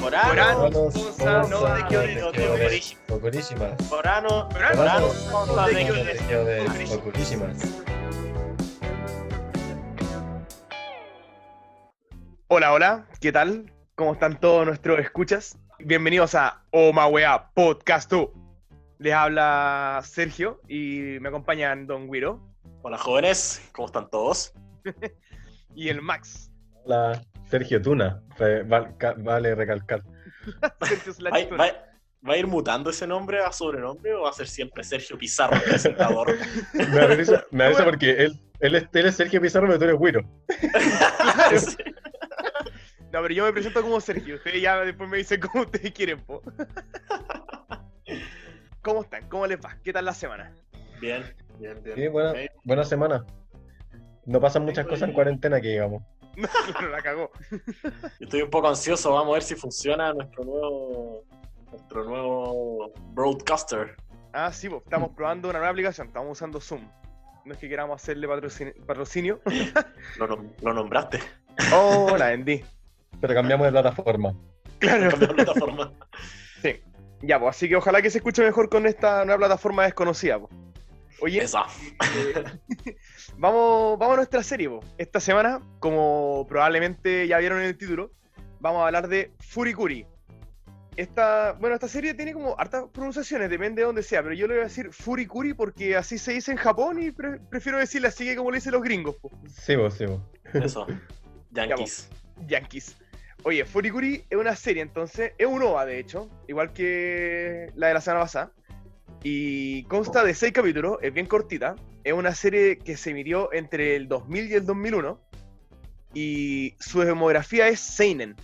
Morano, Ponza, no de Ocurísimas. Morano, Morano, Ponza de Ocurísimas. Hola, hola, ¿qué tal? ¿Cómo están todos nuestros escuchas? Bienvenidos a Omawea Podcast. Les habla Sergio y me acompañan Don Guiro Hola jóvenes, ¿cómo están todos? y el Max. Hola, Sergio Tuna. Re- val- ca- Vale recalcar. Sergio ¿Va, Slash va- va a ir mutando ese nombre a sobrenombre o va a ser siempre Sergio Pizarro, el presentador? Me risa porque él, él, es, él es Sergio Pizarro, pero tú eres Guiro. Sí. No, pero yo me presento como Sergio. Ustedes ya después me dicen cómo ustedes quieren, po. ¿Cómo están? ¿Cómo les va? ¿Qué tal la semana? Bien, bien, bien. Sí, buena, buena semana. No pasan muchas cosas en cuarentena que digamos. La cagó. Estoy un poco ansioso, vamos a ver si funciona nuestro nuevo nuestro nuevo broadcaster. Ah, sí, pues estamos probando una nueva aplicación. Estamos usando Zoom. No es que queramos hacerle patrocin- patrocinio. Lo, nom- lo nombraste. Oh, la vendí. Pero cambiamos de plataforma. Claro. Cambió de plataforma. Sí. Ya, pues así que ojalá que se escuche mejor con esta nueva plataforma desconocida. Pues. Oye, eh, vamos, vamos a nuestra serie. Esta semana, como probablemente ya vieron en el título, vamos a hablar de Furikuri. Esta, bueno, esta serie tiene como hartas pronunciaciones, depende de dónde sea, pero yo le voy a decir Furikuri porque así se dice en Japón y pre- prefiero decirle así que como le dicen los gringos. pues. Sí, vos, sí, vos. Eso. Yankees. Yankees. Oye, Furikuri es una serie, entonces, es un OVA, de hecho, igual que la de la semana pasada. Y consta de seis capítulos, es bien cortita. Es una serie que se emitió entre el 2000 y el 2001. Y su demografía es Seinen.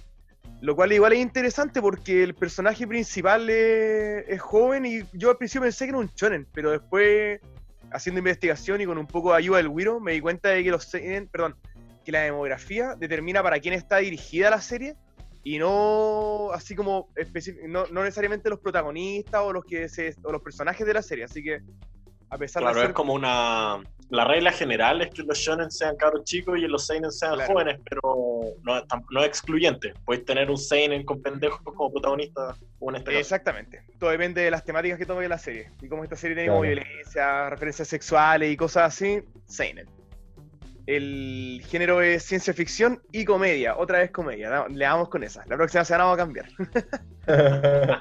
Lo cual igual es interesante porque el personaje principal es, joven y yo al principio pensé que era un shonen, pero después, haciendo investigación y con un poco de ayuda del Wiro, me di cuenta de que los Seinen, perdón, que la demografía determina para quién está dirigida la serie y no así como no, no necesariamente los protagonistas o los que se, o los personajes de la serie así que a pesar Claro, de es como una. La regla general es que los shonen sean cabros chicos y los seinen sean Claro. jóvenes, pero no, no es excluyente. Puedes tener un seinen con pendejos como protagonista, o en este caso. exactamente todo depende de las temáticas que tome la serie y como esta serie tiene como Claro. violencia referencias sexuales y cosas así seinen el género es ciencia ficción y comedia otra vez comedia le damos con esa. La próxima semana vamos a cambiar.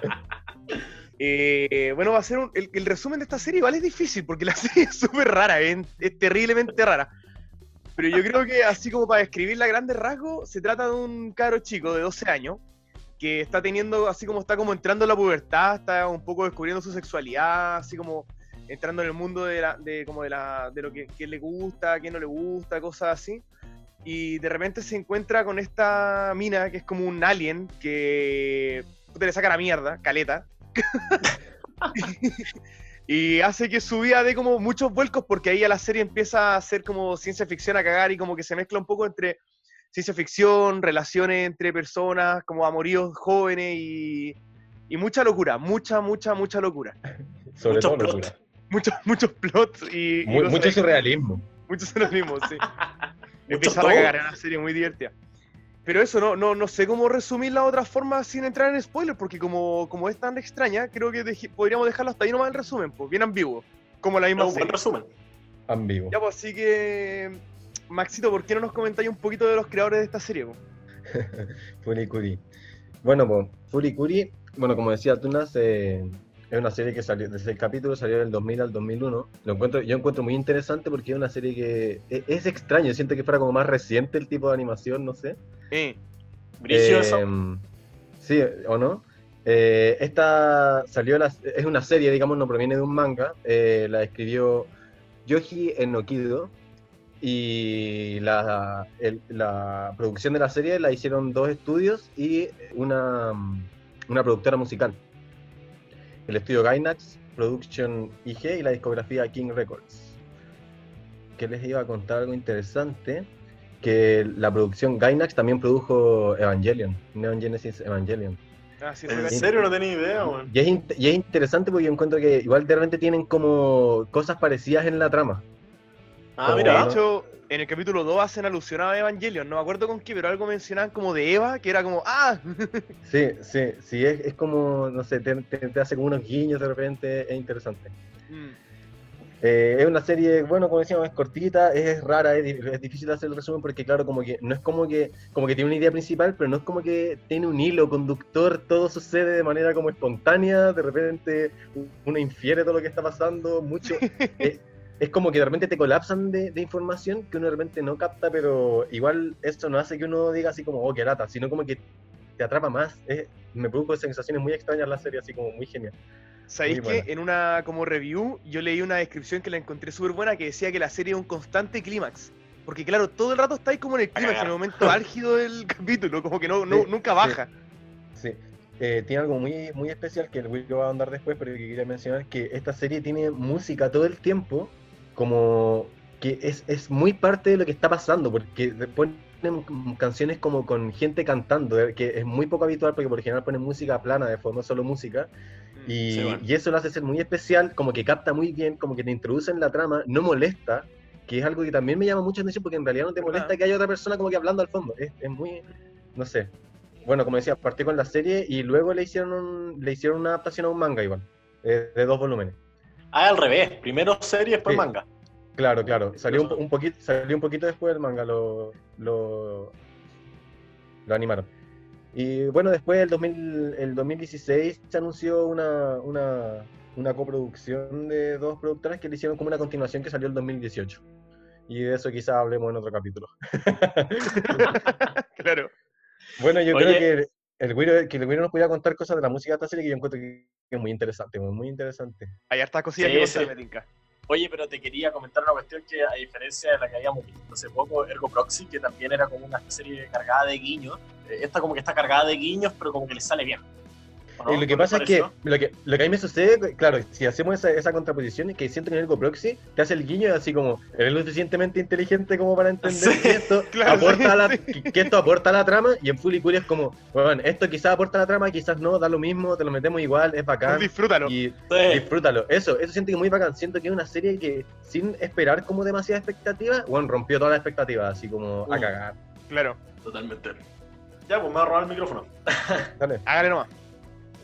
Eh, bueno, va a ser un- el, el resumen de esta serie igual es difícil porque la serie es súper rara, es, es terriblemente rara. Pero yo creo que así como para describirla a grandes rasgos, se trata de un caro chico de 12 años que está teniendo, así como está como entrando en la pubertad, está un poco descubriendo su sexualidad, así como entrando en el mundo de, la, de, como de, la, de lo que, que le gusta, qué no le gusta, cosas así. Y de repente se encuentra con esta mina que es como un alien que puta, le saca la mierda, caleta. y hace que su vida dé como muchos vuelcos porque ahí a la serie empieza a ser como ciencia ficción a cagar y como que se mezcla un poco entre ciencia ficción, relaciones entre personas, como amoríos jóvenes y, y mucha locura, mucha, mucha, mucha locura. Sobre todo plot. locura. Muchos, muchos plots y, y mucho surrealismo. Mucho surrealismo, sí. Empieza a cagar, es una serie muy divertida. Pero eso, no, no, no sé cómo resumirla de otra forma sin entrar en spoilers, porque como, como es tan extraña, creo que podríamos dejarlo hasta ahí nomás el resumen, pues bien ambiguo, como la misma un buen resumen. Ambiguo. Ya, pues así que, Maxito, ¿por qué no nos comentáis un poquito de los creadores de esta serie? po? Furikuri. Bueno, pues, Furikuri, bueno, como decía Tunas, eh, es una serie que salió, desde el capítulo salió del 2000 al 2001. Lo encuentro, yo encuentro muy interesante porque es una serie que es, es extraño, siento que fuera como más reciente el tipo de animación, no sé. Brigio, Eh, eso. Sí, ¿o no? Eh, esta salió, la- es una serie, digamos, no proviene de un manga. eh, la escribió Yoji Enokido. Y la, el- la producción de la serie la hicieron dos estudios y una, una productora musical. El estudio Gainax, Production IG y la discografía King Records. Que les iba a contar algo interesante que la producción Gainax también produjo Evangelion, Neon Genesis Evangelion. ah, sí, eso ¿En serio no tenía idea, weón? Y es, in- y es interesante porque yo encuentro que igual de repente tienen como cosas parecidas en la trama. Ah, Como- De mira. hecho, en el capítulo 2 hacen alusión a Evangelion, no me acuerdo con qué, pero algo mencionaban como de Eva, que era como, ¡ah! Sí, sí, sí, es, es como, no sé, te, te- te hace como unos guiños de repente, es interesante. Mm, Eh, es una serie, bueno, como decíamos, es cortita, es rara, es, es difícil hacer el resumen porque, claro, como que no es como que, como que tiene una idea principal, pero no es como que tiene un hilo conductor, todo sucede de manera como espontánea, de repente uno infiere todo lo que está pasando, mucho. es, es como que de repente te colapsan de, de información que uno de repente no capta, pero igual esto no hace que uno diga así como, oh, qué lata, sino como que te atrapa más. Es- me produjo sensaciones muy extrañas la serie, así como muy genial. ¿Sabéis que en una como review yo leí una descripción que la encontré súper buena que decía que la serie es un constante clímax? Porque claro, todo el rato estáis como en el clímax, en el momento álgido del capítulo, como que no, no- Sí, nunca sí. baja. Sí, eh, tiene algo muy, muy especial que el Will va a andar después, pero que quería mencionar que esta serie tiene música todo el tiempo, como que es, es muy parte de lo que está pasando, porque ponen canciones como con gente cantando, eh, que es muy poco habitual porque por lo general ponen música plana de fondo, solo música, Mm. y, Sí, bueno. y eso lo hace ser muy especial, como que capta muy bien, como que te introduce en la trama, no molesta, que es algo que también me llama mucha atención porque en realidad no te molesta que haya otra persona como que hablando al fondo, es, es muy, no sé. Bueno, como decía, partió con la serie y luego le hicieron, un- le hicieron una adaptación a un manga igual, eh, de dos volúmenes. Ah, al revés. Primero serie, después Sí. manga. Claro, claro. Salió un, poquito, salió un poquito después del manga, lo, lo, lo animaron. Y bueno, después el, 2000, el 2016 se anunció una, una, una coproducción de dos productoras que le hicieron como una continuación que salió el 2018. Y de eso quizás hablemos en otro capítulo. claro. Bueno, yo Oye. creo que el, Güiro, que el Güiro nos podía contar cosas de la música de esta serie que yo encuentro que es muy interesante, muy, muy interesante. Hay hartas cosillas Sí, que sí. me tinca. Oye, pero te quería comentar una cuestión que, a diferencia de la que habíamos visto hace poco, Ergo Proxy, que también era como una serie cargada de guiños, eh, esta como que está cargada de guiños, pero como que le sale bien. Y lo que ¿No te pasa es que lo, que lo que a mí me sucede, claro, si hacemos esa, esa contraposición, es que siento que en el Proxy te hace el guiño así como, eres lo suficientemente inteligente como para entender Sí, que, esto claro, aporta a la, sí, que- que esto aporta la trama, y en Full y Curi es como, bueno, esto quizás aporta a la trama, quizás no, da lo mismo, te lo metemos igual, es bacán. Disfrútalo. Y Sí. disfrútalo. Eso, eso siento que es muy bacán. Siento que es una serie que, sin esperar como demasiada expectativa, bueno, rompió todas las expectativas, así como a Mm. cagar. Claro. Totalmente. Ya, pues me va a robar el micrófono. Dale. Hágale nomás.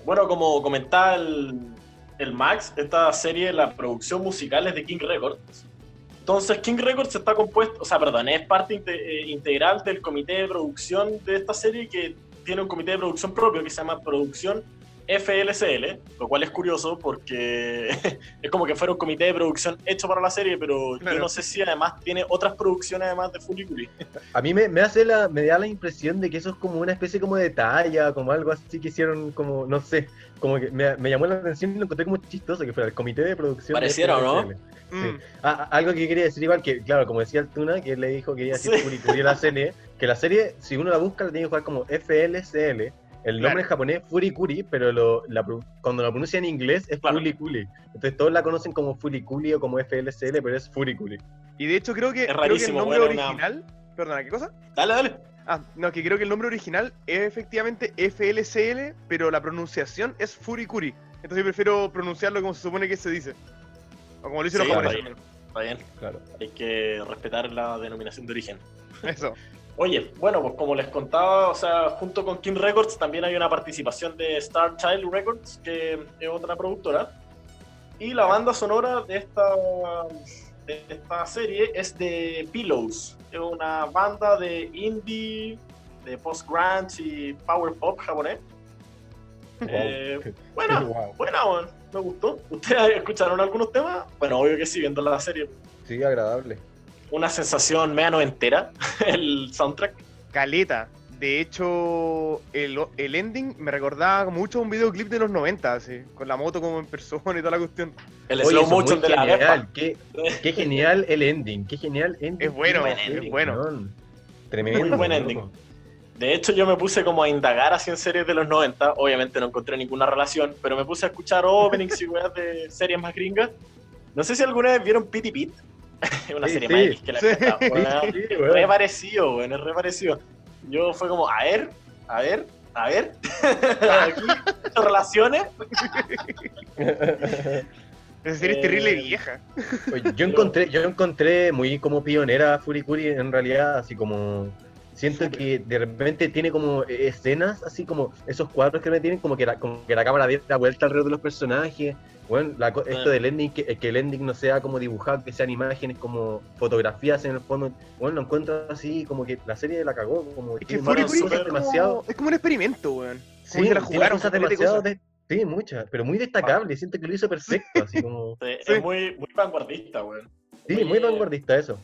Bueno, como comentaba el, Max, esta serie, la producción musical es de King Records. Entonces, King Records está compuesto, o sea, perdón, es parte eh, integral del comité de producción de esta serie que tiene un comité de producción propio que se llama Producción FLCL, lo cual es curioso porque es como que fuera un comité de producción hecho para la serie, pero Claro. yo no sé si además tiene otras producciones además de Fuliculi. A mí me, me hace la, me da la impresión de que eso es como una especie como de talla, como algo así que hicieron como, no sé, como que me, me llamó la atención y lo encontré como chistoso, que fuera el comité de producción. Pareciera, ¿o no? Mm. Ah, ah, algo que quería decir igual, que claro, como decía el Tuna, que él le dijo que iba a decir Sí. Furikuri a la serie, que la serie, si uno la busca, la tiene que jugar como FLCL. El nombre Claro. en japonés es Furikuri, pero lo, la cuando la pronuncia en inglés es Claro. Fuliculi. Entonces todos la conocen como Furikuli o como FLCL, pero es Furikuri. Y de hecho creo que, Es creo que el nombre bueno, original... Perdona, ¿qué cosa? Dale, dale. Ah, no, que creo que el nombre original es efectivamente FLCL, pero la pronunciación es Furikuri. Entonces yo prefiero pronunciarlo como se supone que se dice. O como lo dicen Sí, los está japoneses. bien, está bien. Claro. Hay que respetar la denominación de origen. Eso. Oye, bueno, pues como les contaba, o sea, junto con King Records también hay una participación de Star Child Records, que es otra productora. Y la banda sonora de esta, de esta serie es de Pillows, es una banda de indie, de post-grunge y power pop japonés. Eh, buena, Wow. buena, bueno, me gustó. ¿Ustedes escucharon algunos temas? Bueno, obvio que sí, viendo la serie. Sí, agradable. Una sensación media noventera, el soundtrack. Caleta. De hecho, el, el ending me recordaba mucho a un videoclip de los 90, así, con la moto como en persona y toda la cuestión. El Oye, slow motion de la genial. Vespa. Qué, qué genial el ending. Qué genial ending. Es bueno, es serie, bueno. Tremendo. Muy buen ending. De hecho, yo me puse como a indagar así en series de los 90. Obviamente no encontré ninguna relación, pero me puse a escuchar openings y weas de series más gringas. No sé si alguna vez vieron Pity Pit. Es una Sí, serie sí. más que la Sí. Sí, weón. sí, Re parecido, es re parecido. Yo fue como, a ver, a ver, a ver. Aquí, relaciones. Esa serie es Eh, terrible vieja. Oye, yo encontré, yo encontré muy como pionera a Furikuri en realidad, así como siento que de repente tiene como escenas, así como esos cuadros que me tienen, como que la, como que la cámara da vuelta alrededor de los personajes. Bueno, la esto del ending, que, que el ending no sea como dibujado, que sean imágenes como fotografías en el fondo. Bueno, lo encuentro así, como que la serie la cagó, como Es que cosas es súper como, demasiado. es como un experimento, weón. Sí, Como que la jugaron cosas demasiado cosas. de- sí, muchas, pero muy destacables. Siento que lo hizo perfecto, así como. Sí, Sí. Es muy, muy vanguardista, weón. Sí, Oye, muy vanguardista eso.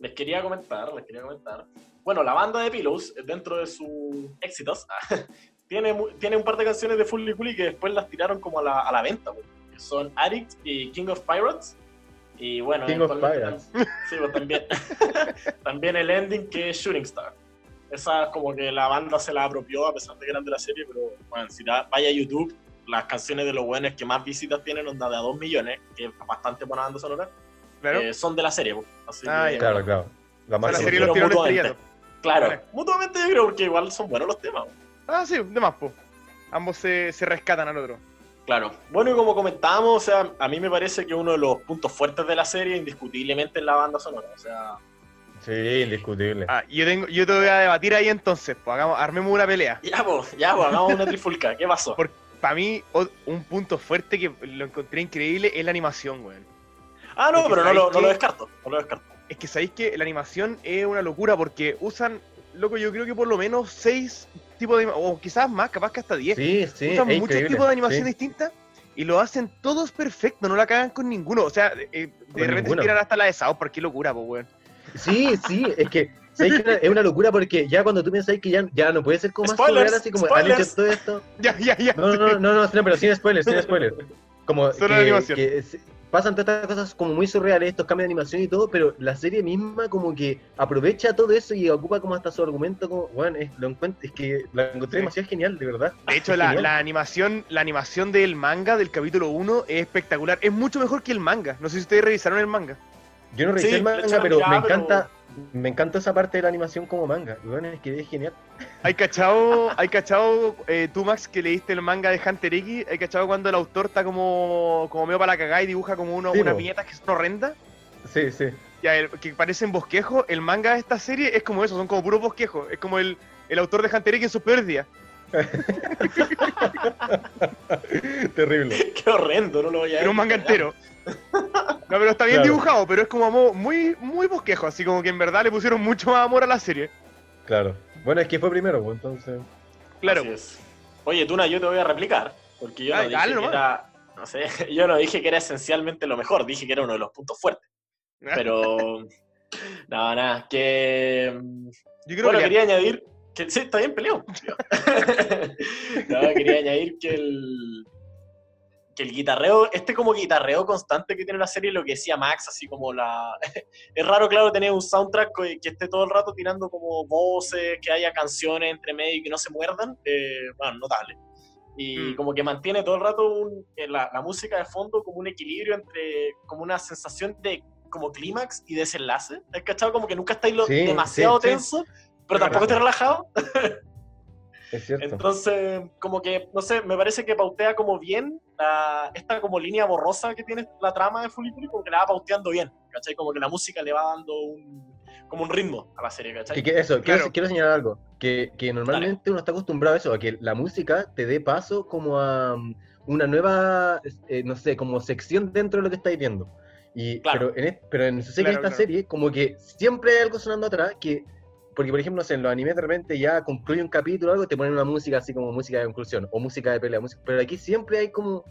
Les quería comentar, les quería comentar. Bueno, la banda de Pillows, dentro de sus éxitos, tiene, mu- tiene un par de canciones de Fully Cooley que después las tiraron como a la, a la venta, weón, que son Addict y King of Pirates. Y bueno, King of eventualmente Pirates. tam- Sí, pues también, también el ending que es Shooting Star. Esa como que la banda se la apropió a pesar de que eran de la serie, pero bueno, si da- vaya a YouTube, las canciones de los buenos que más visitas tienen, onda de a 2 millones, que es bastante buena banda sonora, Claro. eh, son de la serie. pues. Así Ah, que. Claro, claro. La más la serie los mutuamente. Claro, Vale. mutuamente yo creo que igual son buenos los temas. Ah, sí, de más, po. Ambos se, se rescatan al otro. Claro. Bueno, y como comentábamos, o sea, a mí me parece que uno de los puntos fuertes de la serie, indiscutiblemente, es la banda sonora. O sea, Sí, indiscutible. Ah, yo tengo, yo te voy a debatir ahí entonces, pues hagamos, armemos una pelea. ya, pues, ya, pues, hagamos una trifulca. ¿Qué pasó? Para mí, un punto fuerte que lo encontré increíble es la animación, weón. Ah, no, Porque pero no lo, descarto. No lo descarto. Es que sabéis que la animación es una locura porque usan, loco, yo creo que por lo menos seis tipos de, o quizás más, capaz que hasta diez. Sí, sí, usan es muchos increíble, tipos de animación sí. distintas y lo hacen todos perfecto, no la cagan con ninguno. O sea, eh, de repente se tiran hasta la de Park, qué locura, pues, weón. Sí, sí, es que ¿sabes que es una locura porque ya cuando tú piensas que ya, ya no puede ser como más Spoilers, surreal, así como spoilers. han hecho todo esto. Ya, ya, ya. No, no, no, no, no, no, pero sin spoilers, sin spoilers. Como Solo que, la animación. que pasan todas estas cosas como muy surreales, estos cambios de animación y todo, pero la serie misma como que aprovecha todo eso y ocupa como hasta su argumento como, bueno, es, lo encuentro, es que la encontré Sí. demasiado genial, de verdad. De hecho, la, animación, la animación del manga del capítulo 1 es espectacular. Es mucho mejor que el manga. No sé si ustedes revisaron el manga. Yo no revisé Sí, el manga, pero mirada, me pero- encanta, me encanta esa parte de la animación como manga. Bueno, es que es genial. ¿Hay cachado, hay cachado eh, tú, Max, que leíste el manga de Hunter X? ¿Hay cachado cuando el autor está como, como medio para la cagada y dibuja como uno, Sí, unas viñetas que son horrendas? Sí, sí. Ya, el- que parecen bosquejos. El manga de esta serie es como eso, son como puros bosquejos. Es como el, el autor de Hunter X en sus peores días. Terrible. Qué horrendo, no lo voy a Era un manga entero. No, pero está bien Claro. dibujado, pero es como muy, muy bosquejo, así como que en verdad le pusieron mucho más amor a la serie. Claro. Bueno, es que fue primero, pues, entonces. Claro. Así es. Oye, Tuna, yo te voy a replicar, porque yo Ay, no dije dale que era, no sé, yo no dije que era esencialmente lo mejor, dije que era uno de los puntos fuertes. Pero, no, nada, que... Yo creo Bueno, que quería añadir que sí, está bien peleado. no, quería añadir que el que el guitarreo, este como guitarreo constante que tiene la serie, lo que decía Max, así como la... es raro, claro, tener un soundtrack que, que esté todo el rato tirando como voces, que haya canciones entre medio y que no se muerdan, eh, bueno, notable. Y Mm. como que mantiene todo el rato un- eh, la, la música de fondo como un equilibrio entre, como una sensación de como clímax y desenlace. ¿Has cachado? Como que nunca estáis lo- Sí, demasiado sí, sí. Pero tampoco estáis relajado. Es cierto. Entonces, como que, no sé, me parece que pautea como bien la- esta como línea borrosa que tiene la trama de Fully como que la va pauteando bien, ¿cachai? Como que la música le va dando un, como un ritmo a la serie, ¿cachai? Que, que eso, quiero, Claro. quiero señalar algo. Que, que normalmente uno está acostumbrado a eso, a que la música te dé paso como a um, una nueva, eh, no sé, como sección dentro de lo que estáis viendo. Y, Claro. pero, en, pero en, sé que Claro, esta claro. serie, como que siempre hay algo sonando atrás que. Porque, por ejemplo, no sé, en los animes de repente ya concluye un capítulo o algo, te ponen una música así como música de conclusión, o música de pelea, música, pero aquí siempre hay como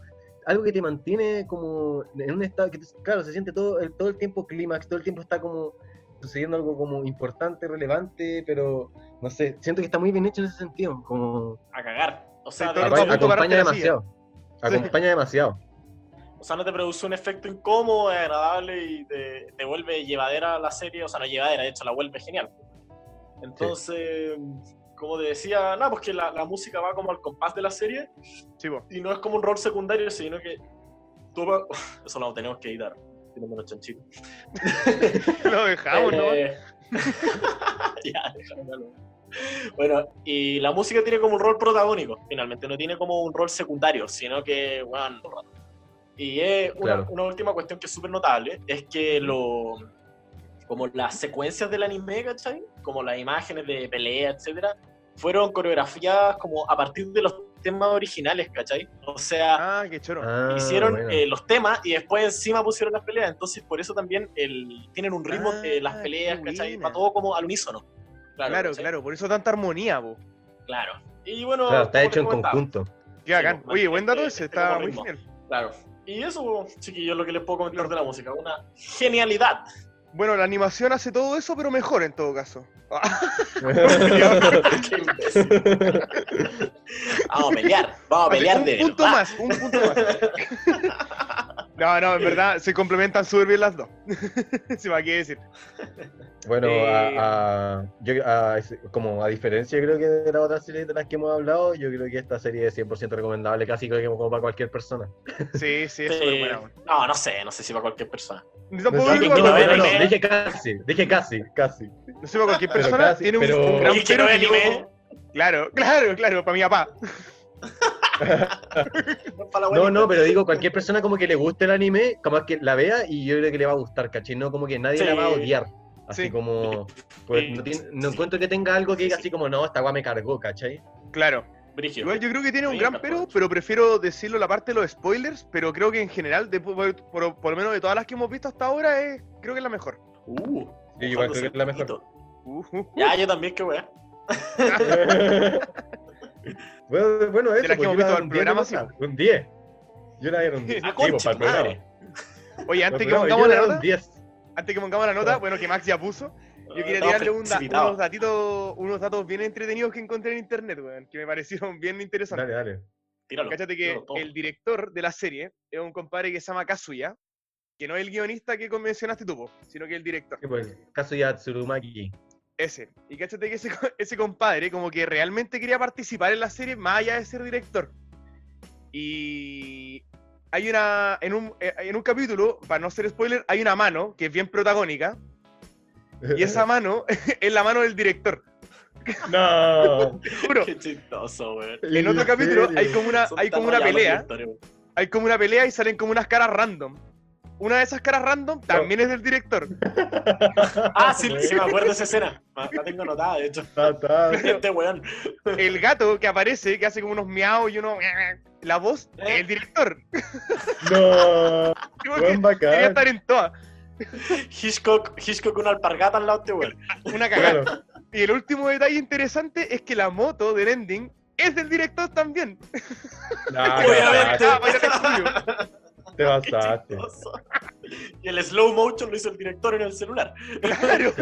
algo que te mantiene como en un estado que, claro, se siente todo el, todo el tiempo clímax, todo el tiempo está como sucediendo algo como importante, relevante, pero no sé, siento que está muy bien hecho en ese sentido, como A cagar. O sea, Sí, todo acompaña demasiado, acompaña demasiado. o sea, no te produce un efecto incómodo, agradable y te, te vuelve llevadera la serie, o sea, no llevadera, de hecho la vuelve genial. Entonces, como te decía, nada, pues que la, la música va como al compás de la serie Sí, y no es como un rol secundario, sino que tú, eso lo tenemos que editar, los chanchitos. Lo dejamos, ¿no? Eh, ya, déjalo. Bueno, y la música tiene como un rol protagónico, finalmente, no tiene como un rol secundario, sino que, bueno. Y es una, Claro. una última cuestión que es súper notable, es que lo, como las secuencias del anime, ¿cachai? Como las imágenes de pelea, etcétera, fueron coreografiadas como a partir de los temas originales, ¿cachai? O sea, Ah, qué choro. Ah, hicieron bueno. eh, los temas y después encima pusieron las peleas, entonces por eso también el, tienen un ritmo de las Ah, peleas, ¿cachai? buena. Va todo como al unísono. claro, claro, por eso tanta armonía, po. Claro. Y bueno, Claro, está hecho en conjunto. Qué bacán. pues, Oye, buen dato ese, este está muy genial. Claro. Y eso, chiquillos, lo que les puedo comentar de la música. Una genialidad. Bueno, la animación hace todo eso, pero mejor en todo caso. Imbécil. Vamos a pelear. Vamos a pelear un de punto verdad. más, un punto más. No, no, en verdad se complementan súper bien las dos. Se va a decir. Bueno, Eh, a, a- yo, a- como a diferencia creo que de las otras series de las que hemos hablado, yo creo que esta serie es 100% recomendable, casi creo que como para cualquier persona. Sí, sí, es Sí. súper buena. weón. No, no sé, no sé si para cualquier persona. No, digo no, no no, no, dije casi, dije casi, casi. no sé, para cualquier Pero persona casi, tiene un, pero- un gran pero yo- Claro, claro, claro, para mi papá. No, no, pero digo, cualquier persona como que le guste el anime, como que la vea y yo creo que le va a gustar, ¿cachai? No como que nadie Sí. la va a odiar. Así Sí. como, pues, no, tiene- no encuentro que tenga algo que diga así como, no, esta weá me cargó, ¿cachai? Claro. Brígido. Igual yo creo que tiene un gran pero, pero prefiero decirlo la parte de los spoilers, pero creo que en general, de- por, por- por lo menos de todas las que hemos visto hasta ahora, es, creo que es la mejor. Uh, Yo igual creo que es la mejor. Uh, uh, uh. Ya, yo también, qué wea. bueno, bueno, eso, las que pues, hemos al un 10 programa. Un 10. Yo la era un 10. Ah, pues, concha para el programa. madre. Oye, antes que pongamos la nota, un 10. antes que pongamos la nota, bueno, que Max ya puso, yo quería tirarle un da- unos datitos, unos datos bien entretenidos que encontré en internet, weón, que me parecieron bien interesantes. Dale, dale. Tíralo. Cáchate que tíralo el director de la serie es un compadre que se llama Kazuya, que no es el guionista que mencionaste tú, po, sino que el director. Sí, pues, Kazuya Tsurumaki. Ese. Y cáchate que ese, ese compadre como que realmente quería participar en la serie más allá de ser director. Y hay una, en un, eh, en un capítulo, para no ser spoiler, hay una mano que es bien protagónica. Y esa mano es la mano del director. No. Te juro. Qué chistoso. En otro capítulo hay como una, Son hay como una pelea. Hay como una pelea y salen como unas caras random. Una de esas caras random también es del director. Ah, sí, sí, me acuerdo de esa escena. La tengo anotada, de hecho. Este weón. El gato que aparece, que hace como unos miau y uno. La voz es el director. No. Buen Quería bacán. estar en todas. Hitchcock, Hitchcock una alpargata al lado de este weón. Una cagada. Claro. Y el último detalle interesante es que la moto del ending es del director también. No, Obviamente. Te chistoso. Y el slow motion lo hizo el director en el celular. Claro.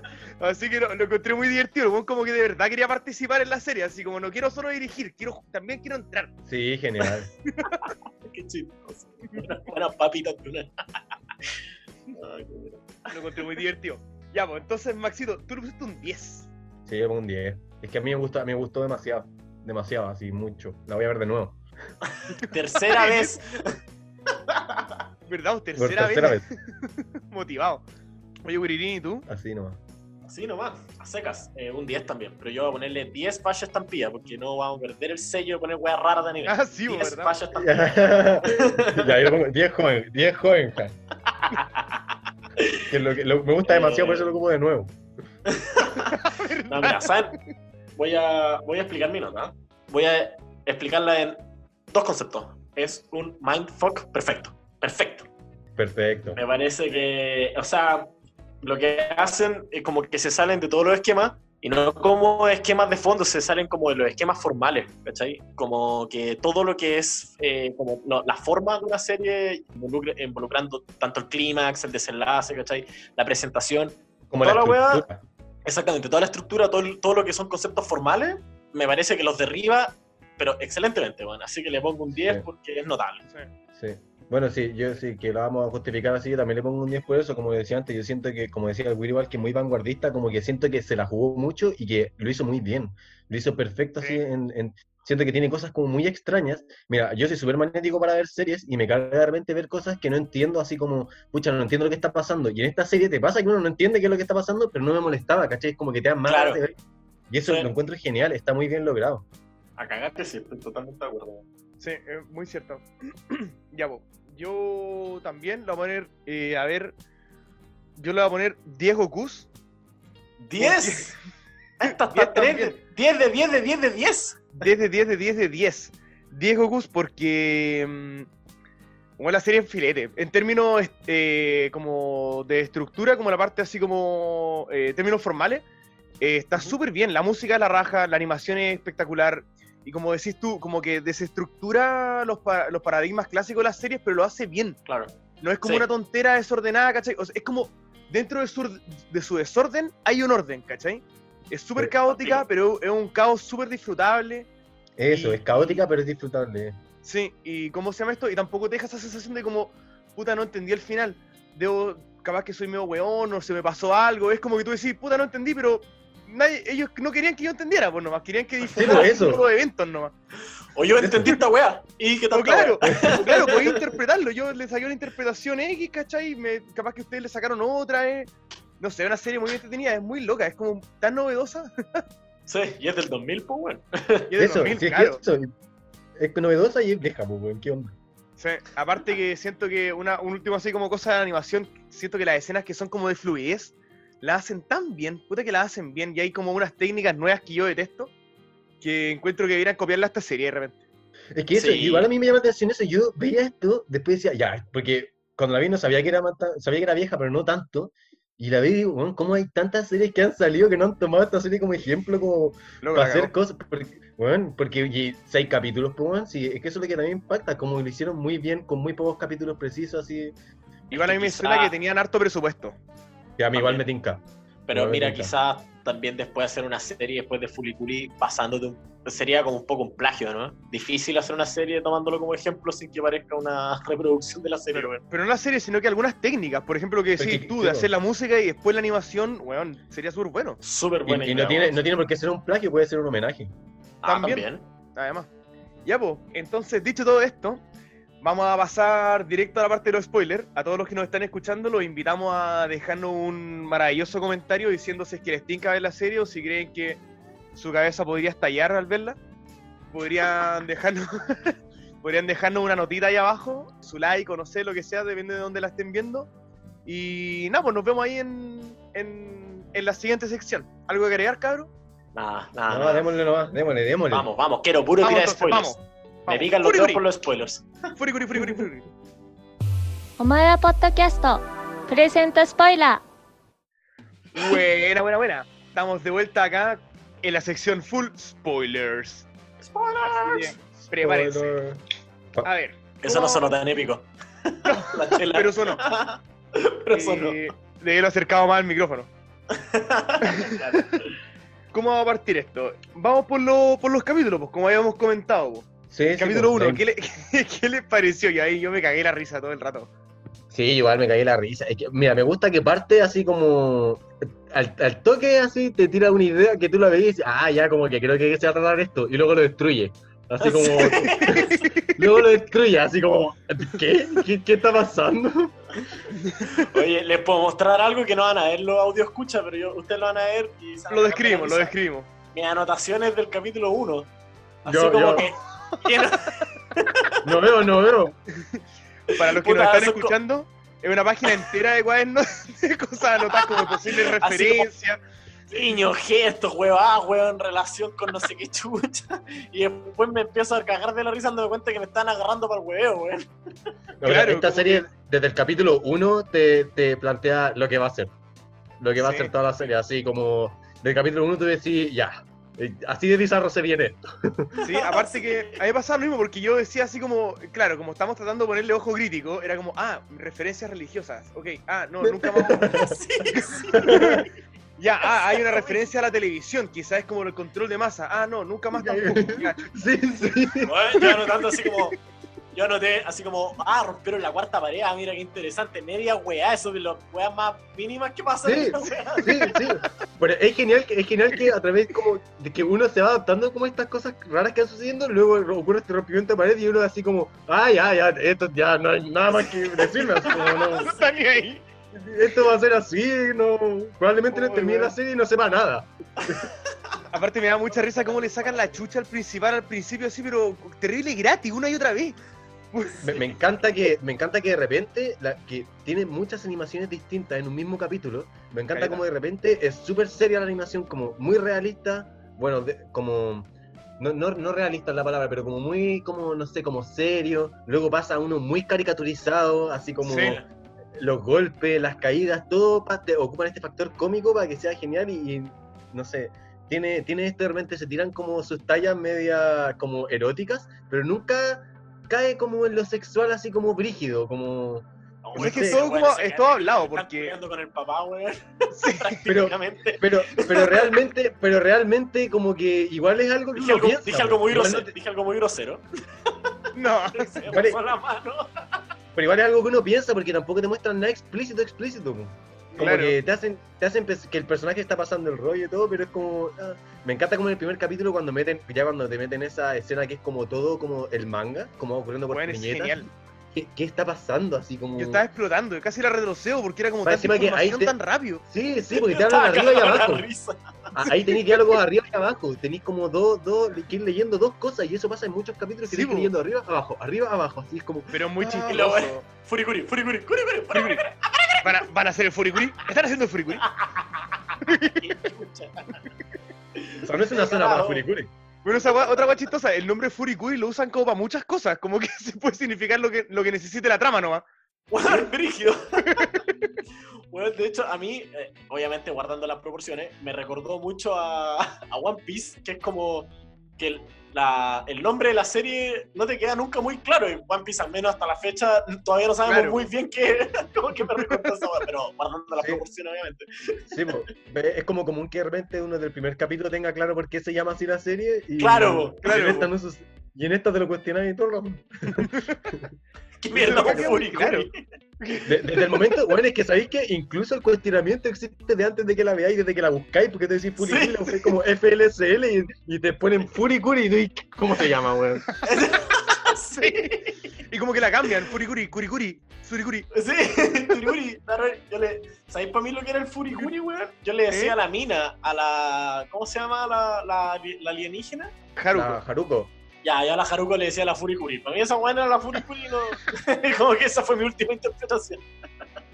Así que lo, lo encontré muy divertido. como que de verdad quería participar en la serie. Así como no quiero solo dirigir, quiero también quiero entrar. Sí, genial. Qué chistoso. Buenas buenas papitas una. Ay, qué. Lo encontré muy divertido. Ya, pues entonces, Maxito, tú le pusiste un 10. Sí, yo pongo un 10. Es que a mí me gusta, me gustó demasiado. Demasiado, así, mucho. La voy a ver de nuevo. Tercera vez. ¿Verdad? Por Tercera, tercera vez. vez. Motivado. Oye, Wiririni, ¿y tú? Así nomás. Así nomás, a secas. Eh, un 10 también. Pero yo voy a ponerle 10 fallas estampillas porque no vamos a perder el sello de poner weas raras de anime. Ah, sí, 10 ¿verdad? fallas estampillas. ya, yo pongo 10 joven, 10 joven. Que lo que lo- me gusta demasiado, por eso lo como de nuevo. No, mira, ¿saben? Voy a, voy a explicar mi nota. ¿eh? Voy a explicarla en dos conceptos. Es un mindfuck perfecto. Perfecto. Perfecto. Me parece que, o sea, lo que hacen es como que se salen de todos los esquemas y no como esquemas de fondo, se salen como de los esquemas formales, ¿cachai? Como que todo lo que es eh, como no, la forma de una serie involucra- involucrando tanto el clímax, el desenlace, ¿cachai? La presentación, Como toda la exactamente, toda la estructura, todo, todo lo que son conceptos formales, me parece que los derriba, pero excelentemente, bueno, así que le pongo un 10 Sí. porque es notable. Sí. Bueno, sí, yo sí que lo vamos a justificar así, yo también le pongo un 10 por eso, como decía antes, yo siento que, como decía el Will igual, que es muy vanguardista, como que siento que se la jugó mucho y que lo hizo muy bien, lo hizo perfecto así, Sí. en, en- siento que tiene cosas como muy extrañas, mira, yo soy súper magnético para ver series y me carga de repente ver cosas que no entiendo, así como, pucha, no entiendo lo que está pasando, y en esta serie te pasa que uno no entiende qué es lo que está pasando, pero no me molestaba, ¿cachai? Es como que te dan más Claro. de ver, y eso Sí. lo encuentro genial, está muy bien logrado. A cagarte sí, estoy totalmente de acuerdo. Sí, eh, muy cierto. ya, vos. Yo también le voy a poner, eh, a ver, yo le voy a poner Diego Cus. 10. Esta Diez está 3 de, también. 10 de 10 de 10 de 10. 10 de 10 de 10 de 10. Diego Gus porque mm, como la serie en filete, en términos este, como de estructura, como la parte así como eh, términos formales, eh, está súper bien. La música es la raja, la animación es espectacular. Y como decís tú, como que desestructura los, pa- los paradigmas clásicos de las series, pero lo hace bien. Claro. No es como Sí. una tontera desordenada, ¿cachai? O sea, es como dentro de su, de su desorden hay un orden, ¿cachai? Es súper Sí. caótica, pero es un caos súper disfrutable. Eso, Y- es caótica, pero es disfrutable. Sí, y ¿cómo se llama esto? Y tampoco te deja esa sensación de como, puta, no entendí el final. Debo, capaz que soy medio weón, o se me pasó algo. Es como que tú decís, puta, no entendí, pero nadie, ellos no querían que yo entendiera, pues nomás, querían que disfrutara pues, eso. los eventos nomás. O yo entendí esta weá. ¿Y qué O tal? claro, o claro, podía interpretarlo. Yo le saqué una interpretación X, ¿cachai? Me, capaz que ustedes le sacaron otra, eh. No sé, una serie muy entretenida, es muy loca, es como tan novedosa. Sí, y es del 2000, pues bueno. Y es de Eso, 2000, sí, es que claro. Es novedosa y es vieja, pues, weón, ¿qué onda? Sí, aparte que siento que una, un último así como cosa de animación, siento que las escenas que son como de fluidez, la hacen tan bien, puta que la hacen bien, y hay como unas técnicas nuevas que yo detesto, que encuentro que deberían copiarla a esta serie de repente. Es que eso, Sí. igual a mí me llama la atención eso. Yo veía esto, después decía, ya, porque cuando la vi no sabía que era, sabía que era vieja, pero no tanto. Y la vi y digo, bueno, ¿cómo hay tantas series que han salido que no han tomado esta serie como ejemplo, como para hacer cosas? Porque, bueno, porque oye, seis capítulos, pues, bueno, sí, es que eso es lo que también impacta, como lo hicieron muy bien, con muy pocos capítulos precisos, así. Igual a mí me suena que tenían harto presupuesto. Que a mí igual me tinca. Pero mira, quizás también después de hacer una serie después de Fuliculi, pasando de un. Sería como un poco un plagio, ¿no? Difícil hacer una serie tomándolo como ejemplo sin que parezca una reproducción de la serie, Pero, no la serie, sino que algunas técnicas. Por ejemplo, lo que decís tú, de hacer la música y después la animación, weón, sería súper bueno. Súper Y, buena y no, tiene, no tiene por qué ser un plagio, puede ser un homenaje. Ah, también. también. Además. Ya, pues, entonces, dicho todo esto, vamos a pasar directo a la parte de los spoilers. A todos los que nos están escuchando, los invitamos a dejarnos un maravilloso comentario diciendo si es que les tinca ver la serie o si creen que su cabeza podría estallar al verla. Podrían dejarnos. Podrían dejarnos una notita ahí abajo, su like o no sé, lo que sea, depende de dónde la estén viendo. Y nada, pues nos vemos ahí en, en, en la siguiente sección. ¿Algo que agregar, cabrón? Nada, nada. no, nada. démosle nomás, démosle, démosle. Vamos, vamos, quiero puro Vamos, tirar entonces, spoilers. vamos. Me vamos. pican los Furi, dedos furi. por los spoilers. Furi, furi, furi, furi, furi. お前はポッドキャストプレゼントスポイラ Buena, buena, buena. Estamos de vuelta acá en la sección full spoilers. Así Spoilers. que, Prepárense. Spoiler. A ver. Eso no ¿cómo- sonó tan épico. La chela. Pero sonó. Pero sonó. Eh, de haberlo acercado más al micrófono. Claro. ¿Cómo va a partir esto? Vamos por, lo- por los capítulos, pues, como habíamos comentado. pues. Sí, Capítulo pues, 1, ¿qué, le- ¿qué les pareció? Y ahí yo me cagué la risa todo el rato. Sí, igual me caí la risa. Es que, mira, me gusta que parte así como. Al, al toque así te tira una idea que tú la ves y dices, ah, ya, como que creo que se va a tratar esto. Y luego lo destruye. Así como. luego lo destruye, así como. ¿Qué? ¿Qué, qué está pasando? Oye, les puedo mostrar algo que no van a ver los audio escucha, pero yo, ustedes lo van a ver y Lo describimos, lo describimos. Mis anotaciones del capítulo 1. Así Yo- como yo- que. No veo, no veo. Para los que Puta, nos están escuchando, es una página entera de cuadernos de cosas anotadas como posibles referencias. Guiños, gestos, huevá, weón, en relación con no sé qué chucha. Y después me empiezo a cagar de la risa dándome cuenta que me están agarrando para el hueveo, weón. No, Claro, esta serie, desde el capítulo 1, te, te plantea lo que va a ser. Lo que va Sí. a ser toda la serie. Así como. Del capítulo 1 tú decís, ya. Eh, Así de bizarro se viene. Sí, aparte que a mí me pasaba lo mismo porque yo decía así como, claro, como estamos tratando de ponerle ojo crítico, era como, ah, referencias religiosas, ok, ah, no, nunca más. Sí, sí. Ya, ah, hay una referencia a la televisión, quizás es como el control de masa, ah, no, nunca más tampoco. Ya, Sí, sí. Weón, yo anotando así como. Yo anoté así como, ah, rompieron la cuarta pared, ah, mira qué interesante, media weá, eso de las weas más mínimas que pasan Sí, en la weá. Sí, sí. Pero es genial, que- es genial que a través como de que uno se va adaptando como a estas cosas raras que van sucediendo, luego ocurre este rompimiento de pared y uno así como, ah, ya, ya, esto ya no hay nada más que decirme, así como, no, no está ni ahí. esto va a ser así, no, probablemente no termine la serie y no sepa nada. Aparte me da mucha risa cómo le sacan la chucha al principal al principio así, pero terrible y gratis, una y otra vez. Me, me encanta que me encanta que de repente la, que tiene muchas animaciones distintas en un mismo capítulo. Me encanta Caleta. como de repente es súper seria la animación, como muy realista. Bueno, de- como no, no, no realista es la palabra, pero como muy como no sé, como serio. Luego pasa a uno muy caricaturizado, así como Sí. los golpes, las caídas, todo te- ocupan este factor cómico para que sea genial y, y, no sé. Tiene, tiene esto de repente se tiran como sus tallas media como eróticas, pero nunca cae como en lo sexual así como brígido, como Pues es que todo, bueno, como, es todo hablado, están porque. peleando con el papá, weón. Sí, pero prácticamente. pero pero realmente pero realmente como que igual es algo que Dije uno algo, piensa, dije algo muy grosero. te- Dije algo muy grosero. no. Se Vale. la mano. pero igual es algo que uno piensa porque tampoco te muestran nada explícito explícito. Como Claro. que te hacen te hacen que el personaje está pasando el rollo y todo pero es como ah, me encanta como en el primer capítulo cuando meten ya cuando te meten esa escena que es como todo como el manga como ocurriendo por Bueno, es viñetas genial. ¿Qué, qué está pasando así como Yo estaba explotando, yo casi la retrocedo porque era como tanta que ahí te- tan rápido. sí sí porque te hablan arriba y abajo. Ah, Ahí tenéis diálogos arriba y abajo. Tenéis como dos, dos, que ir leyendo dos cosas. Y eso pasa en muchos capítulos que Sí, que ir leyendo arriba, abajo, arriba, abajo. Así es como. Pero muy Ah, chistoso. Furikuri, Furikuri, Furikuri, Furikuri. ¿Van a, ¿Van a hacer el Furikuri? ¿Están haciendo el Furikuri? O sea, no es una zona para. Bueno, esa otra cosa chistosa, el nombre Furikuri lo usan como para muchas cosas, como que se puede significar lo que, lo que necesite la trama nomás. Weón, brígido. Bueno, de hecho, a mí, eh, obviamente guardando las proporciones, me recordó mucho a, a One Piece, que es como que el, la- el nombre de la serie no te queda nunca muy claro. En One Piece, al menos hasta la fecha, todavía no sabemos Claro. muy bien qué, como que weá, pero guardando las Sí. proporciones, obviamente. Sí, es como común que de repente uno del primer capítulo tenga claro por qué se llama así la serie. Y, Claro, y claro. No sus- y en esta te lo cuestionas y todo el rato. ¿Qué mierda Furikuri? De- desde el momento, bueno, es que sabéis que incluso el cuestionamiento existe de antes de que la veáis, desde que la buscáis, porque te decís Furikuri, Sí. la buscáis como FLSL y, y te ponen Furikuri y tú dices, ¿cómo se llama, weón? sí, Y como que la cambian, Furikuri, Kurikuri, Surikuri. sí, Furikuri. re- Yo le, ¿Sabéis para mí lo que era el Furikuri, weón? Yo le decía ¿Eh? a la mina, a la. ¿Cómo se llama la, la, la alienígena? Haruko. La Haruko. Ya, yo a la Haruko le decía la Furikuri. Para mí esa buena era la Furikuri, no. como que esa fue mi última interpretación.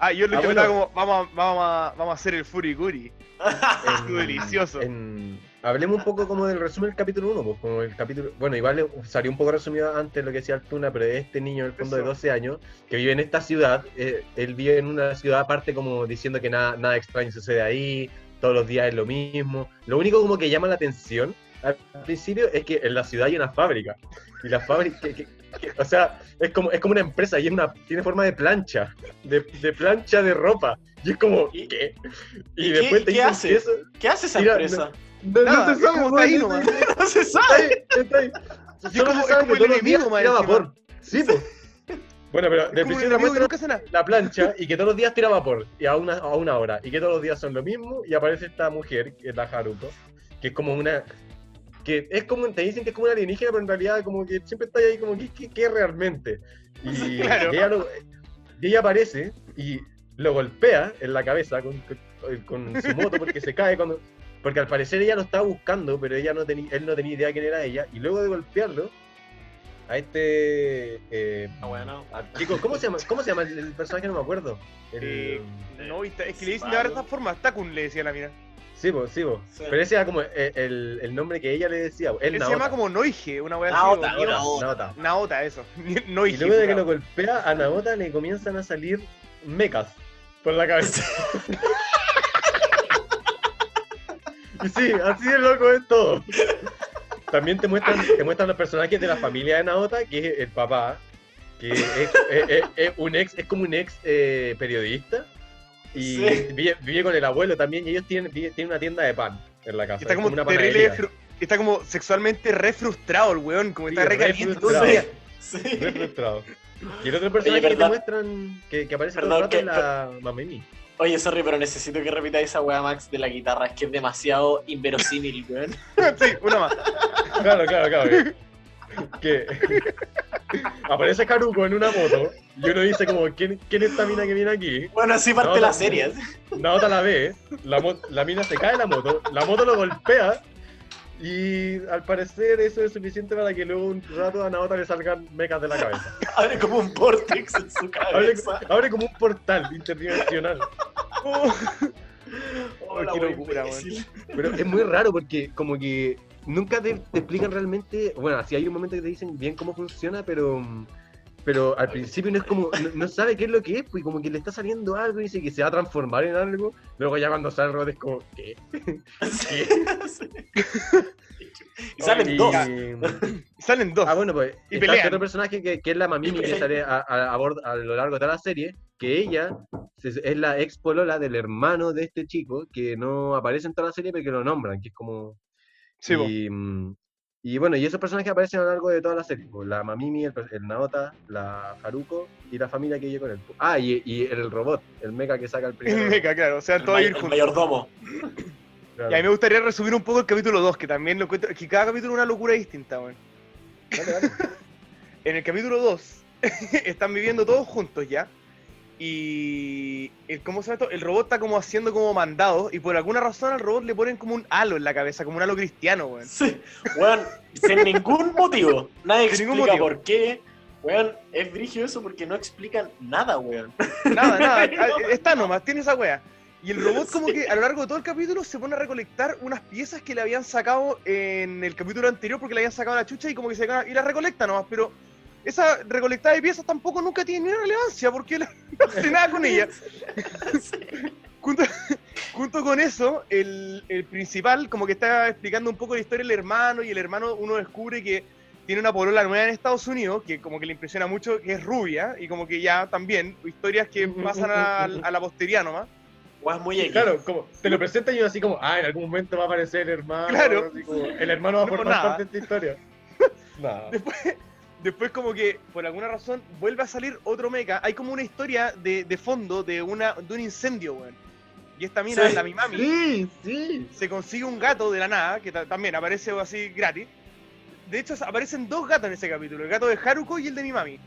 Ah, yo lo Ah, que bueno. estaba como, vamos a, vamos, a, vamos a hacer el Furikuri. En- delicioso. en- hablemos un poco como del resumen del capítulo 1, pues como el capítulo, bueno, igual salió un poco resumido antes lo que decía Altuna, pero este niño en el fondo de Eso. 12 años que vive en esta ciudad, eh, él vive en una ciudad aparte como diciendo que nada, nada extraño sucede ahí, todos los días es lo mismo. Lo único como que llama la atención al principio es que en la ciudad hay una fábrica y la fábrica, que- que- que- o sea, es como, es como una empresa y es una, tiene forma de plancha, de, de plancha de ropa. Y es como, ¿Y- ¿qué? y Y, qué- después te qué hace? eso, ¿Qué hace esa Mira, empresa? no, no Nada, se es sabe, está ahí no nomás. se- No se está sabe. ahí, está ahí. Es como- se es sabe como el enemigo, encima. vapor. Sí, pues. Bueno, pero de principio nada. la plancha y que todos los días tira vapor y a una, a una hora y que todos los días son lo mismo y aparece esta mujer que es la Haruko que es como una que es como te dicen que es como una alienígena pero en realidad como que siempre está ahí como que es realmente y, Claro. ella, lo- y ella aparece y lo golpea en la cabeza con, con- con su moto porque se cae cuando porque al parecer ella lo estaba buscando pero ella no tenía él no tenía idea quién era ella y luego de golpearlo a este eh, Ah, bueno. Ah, Chicos, ¿cómo se llama? ¿Cómo se llama el, el personaje? No me acuerdo. El- Eh, No, y está- es que le dicen de varias formas. Takun le decía a la mina. Sí, po, sí. Sí. Pero ese era como eh, el, el nombre que ella le decía. Él se llama como Noige, una wea Naota, así. Naota. Naota. Naota, eso. Y Noige. luego de que lo golpea, a Naota le comienzan a salir mecas por la cabeza. y sí, así de loco es todo. También te muestran, te muestran los personajes de la familia de Naota, que es el papá, que es, es- es- es un ex, es como un ex eh, periodista. Y Sí. vive, vive con el abuelo también, y ellos tienen, vive- tienen una tienda de pan en la casa. Está es como, una terrible, está como sexualmente re frustrado el weón, como Sí, está re caliente todo el frustrado. día. Sí. Re frustrado. Y el otro personaje que te muestran que, que aparece todo el Perdón, rato que- es la Mamemi. Oye, sorry, pero necesito que repitáis esa wea Max de la guitarra. Es que es demasiado inverosímil, weón. sí, una más. Claro, claro, claro. Que, aparece Haruko en una moto y uno dice como, ¿quién, quién es esta mina que viene aquí? Bueno, así parte la no. serie. Naota la ve, la, la mina se cae de la moto, la moto lo golpea Y al parecer eso es suficiente para que luego un rato a Naota le salgan mecas de la cabeza. Abre como un vortex en su cabeza. abre como un portal interdimensional. Oh, la qué locura. Pero es muy raro porque como que nunca te, te explican realmente, bueno, sí hay un momento que te dicen bien cómo funciona, pero pero al principio no es como, no, no sabe qué es lo que es, pues como que le está saliendo algo y dice que se va a transformar en algo, luego ya cuando sale el robot es como, ¿qué? Sí. Y salen dos. Salen dos. Ah, bueno, pues Y está pelean. este otro personaje que, que es la Mamimi que sale a, a- a bordo- a lo largo de toda la serie, que ella es la ex polola del hermano de este chico, que no aparece en toda la serie pero que lo nombran, que es como... Sí, y, mm, y bueno, y esos personajes aparecen a lo largo de toda la serie. pues, la Mamimi, el, el Naota, la Haruko y la familia que llega con él. Ah, y, y el robot, el mecha que saca el primero. Meca, claro, o sea, El, todos may- ir el juntos. mayordomo. claro. Y a mí me gustaría resumir un poco el capítulo 2, que también lo encuentro. Que cada capítulo es una locura distinta, weón. Dale, dale. En el capítulo 2 están viviendo todos juntos ya. Y. el- ¿Cómo se llama esto? El robot está como haciendo como mandados. Y por alguna razón al robot le ponen como un halo en la cabeza, como un halo cristiano, weón. Sí, weón, sin ningún motivo. Nadie Sin explica ningún motivo. por qué. Weón, es brigio eso porque no explican nada, weón. Nada, nada. Está nomás, tiene esa wea. Y el robot como que a lo largo de todo el capítulo se pone a recolectar unas piezas que le habían sacado en el capítulo anterior porque le habían sacado la chucha y como que se y las recolecta nomás, pero esa recolectada de piezas tampoco nunca tiene ni relevancia porque él no hace nada con ella. Junto, junto con eso, el, el principal como que está explicando un poco la historia del hermano y el hermano uno descubre que tiene una polola nueva en Estados Unidos que como que le impresiona mucho, que es rubia y como que ya también historias que pasan a, a la posteridad nomás. Es muy X. Claro, como te lo presentan y yo así como, ah, en algún momento va a aparecer el hermano. Claro. así como, el hermano va a No, formar parte de esta historia. Nada. Después, después como que por alguna razón vuelve a salir otro mecha. Hay como una historia de, de fondo de, una, de un incendio, weón. Y esta mina, Sí. la Mimami, Sí, sí. se consigue un gato de la nada, que ta- también aparece así gratis. De hecho, aparecen dos gatos en ese capítulo, el gato de Haruko y el de Mimami.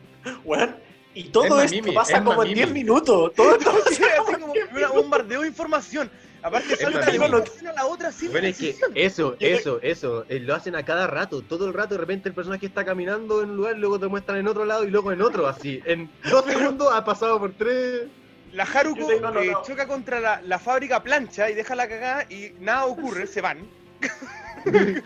Weón, y todo Es esto Mamimi, pasa es como en Mamimi. 10 minutos. Todo esto Sí, así como una bombardeo de información. Aparte Es Mamimi. una escena a la otra sin Bueno, es que eso, eso, eso, eh, lo hacen a cada rato, todo el rato, de repente el personaje está caminando en un lugar, luego te muestran en otro lado y luego en otro, así. En dos segundos ha pasado por tres. La Haruko eh, choca contra la, la fábrica plancha y deja la cagada y nada ocurre, se van.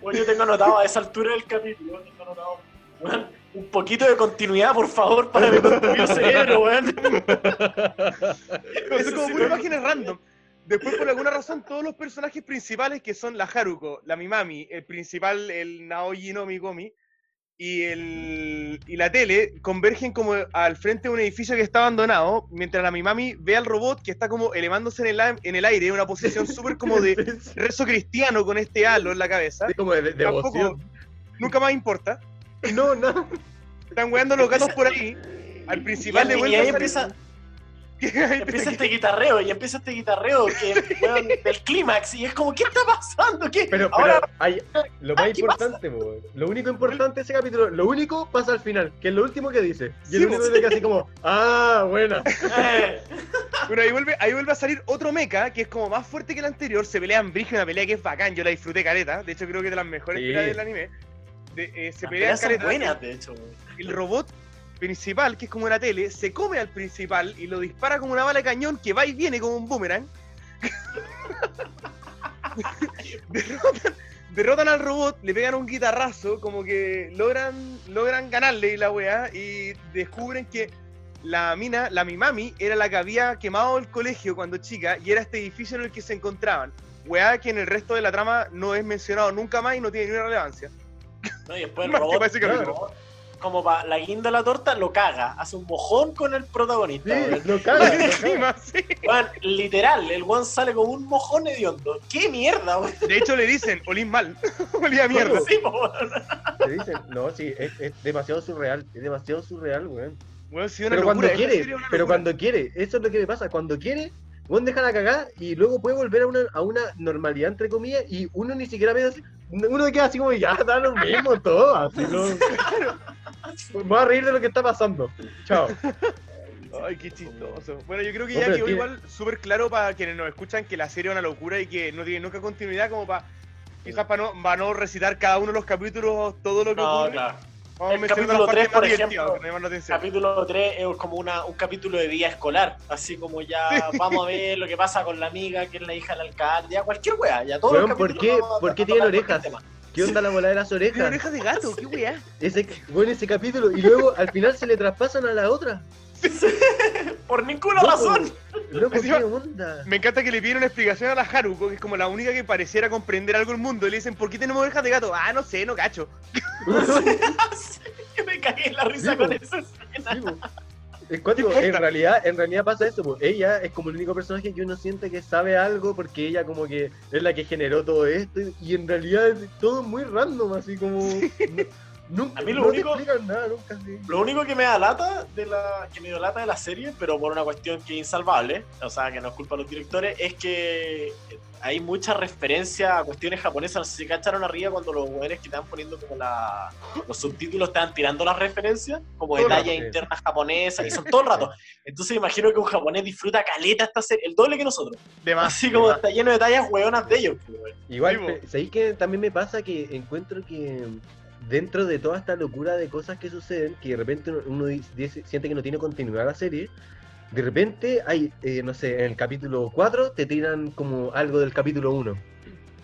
Bueno, yo tengo anotado a esa altura del capítulo. Tengo anotado. Un poquito de continuidad, por favor, para mi cerebro, weón. Son Eso como me- imágenes random. Después, por alguna razón, todos los personajes principales, que son la Haruko, la Mimami, el principal, el Naoji no Mikomi, y, el, y la tele, convergen como al frente de un edificio que está abandonado, mientras la Mimami ve al robot que está como elevándose en el, en el aire, en una posición súper como de rezo cristiano con este halo en la cabeza. Así como de, de Tampoco, devoción. nunca más importa. Y no, no. Están weando los gatos por ahí. Al principal Y- le y vuelve ahí empieza- Empieza este guitarreo y empieza este guitarreo que, weón, del clímax y es como, ¿qué está pasando? ¿Qué? Pero, Ahora, pero hay, lo más Ah, importante, po, lo único importante de ese capítulo, lo único pasa al final, que es lo último que dice. Y Sí, el único po. que así como, ah, buena. eh, Bueno, ahí vuelve, ahí vuelve a salir otro mecha que es como más fuerte que el anterior. Se pelean brígido, una pelea que es bacán. Yo la disfruté caleta. De hecho, creo que es de las mejores Sí. peleas del anime. De- eh, se las pelean peleas son caleta. buenas, de hecho. El robot principal, que es como una tele, se come al principal y lo dispara como una bala de cañón que va y viene como un boomerang. derrotan, derrotan al robot, le pegan un guitarrazo, como que logran, logran ganarle y la weá, y descubren que la mina, la Mimami, era la que había quemado el colegio cuando chica y era este edificio en el que se encontraban. Weá que en el resto de la trama no es mencionado nunca más y no tiene ni una relevancia. ¿no? Y después el robot, capítulo. robot, como para la guinda de la torta, lo caga. Hace un mojón con el protagonista. Sí, lo caga, lo caga. Encima, sí. Literal, el one sale como un mojón hediondo. ¡Qué mierda, weón! De hecho, le dicen, olís mal. Olía mierda. Sí. Te dicen, no, sí, es, es demasiado surreal, es demasiado surreal, weón. Bueno, sí, una Pero cuando locura, quiere, pero cuando quiere, eso es lo que me pasa, cuando quiere, weón deja la cagada y luego puede volver a una, a una normalidad, entre comillas, y uno ni siquiera ve así, uno queda así como, ya, da lo mismo todo, así. Me voy a reír de lo que está pasando. Chao. Ay, qué chistoso. Bueno, yo creo que ya quedó igual súper claro para quienes nos escuchan que la serie es una locura y que no tiene nunca continuidad como para Quizás para no, para no recitar cada uno de los capítulos todo lo que No, ocurre. claro. Vamos El mencionando capítulo las partes tres, por más divertidas, ejemplo. Capítulo 3 es como una, un capítulo de día escolar, así como ya vamos a ver lo que pasa con la amiga, que es la hija del alcalde, ya cualquier weá, ya todo Weón, ¿por qué- por qué tienen orejas? ¿Qué onda la bola de las Tiene orejas? orejas de gato, qué weá. Ese, bueno, ese capítulo. Y luego al final se le traspasan a la otra. Por ninguna Loco, razón. Loco, ¿qué Encima- onda? Me encanta que le pidieron una explicación a la Haruko, que es como la única que pareciera comprender algo del mundo. Y le dicen, ¿por qué tenemos orejas de gato? Ah, no sé, no cacho. Yo me cagué en la risa Sí, con po. esa escena. Po. Es cuando en realidad, en realidad pasa eso, po. ella es como el único personaje que uno siente que sabe algo porque ella como que es la que generó todo esto y, en realidad es todo muy random, así como no- nunca A mí lo no único- nada, nunca sí. Lo único que me da lata de la que me dio lata de la serie, pero por una cuestión que es insalvable, o sea, que no es culpa de los directores, es que hay mucha referencia a cuestiones japonesas. No sé si cacharon arriba cuando los weones que estaban poniendo como la, los subtítulos estaban tirando las referencias, como detalles internas japonesas, y son todo el rato. Entonces imagino que un japonés disfruta caleta esta serie, el doble que nosotros. Así como está lleno de tallas hueonas de ellos. pues. Igual, ¿sabéis que también me pasa que encuentro que dentro de toda esta locura de cosas que suceden, que de repente uno, dice- siente que no tiene continuidad la serie, de repente hay, eh, no sé, en el capítulo 4 te tiran como algo del capítulo 1.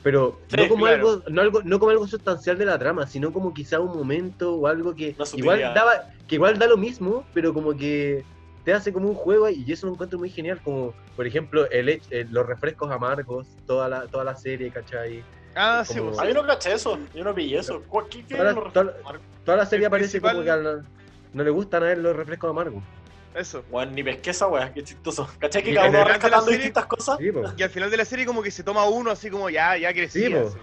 Pero Sí, no como claro. algo, no algo, no como algo sustancial de la trama, sino como quizá un momento o algo que igual daba, que igual da lo mismo, pero como que te hace como un juego y eso lo encuentro muy genial, como por ejemplo el, hech- eh, los refrescos amargos, toda la, toda la serie, ¿cachai? Ah, sí, Como- pues, Ah, yo no caché eso, yo no pillé eso. ¿Cuál- ¿Qué, qué Toda la- lo toda- Marco? Toda la serie El parece como que al- no le gustan a él los refrescos amargos. Eso. Weón, ni pesqué esa weá, qué chistoso. ¿Cachai que cada uno va rescatando serie- distintas cosas? Sí, po. Y al final de la serie como que se toma uno así como ya, ya crecía. Sí, así.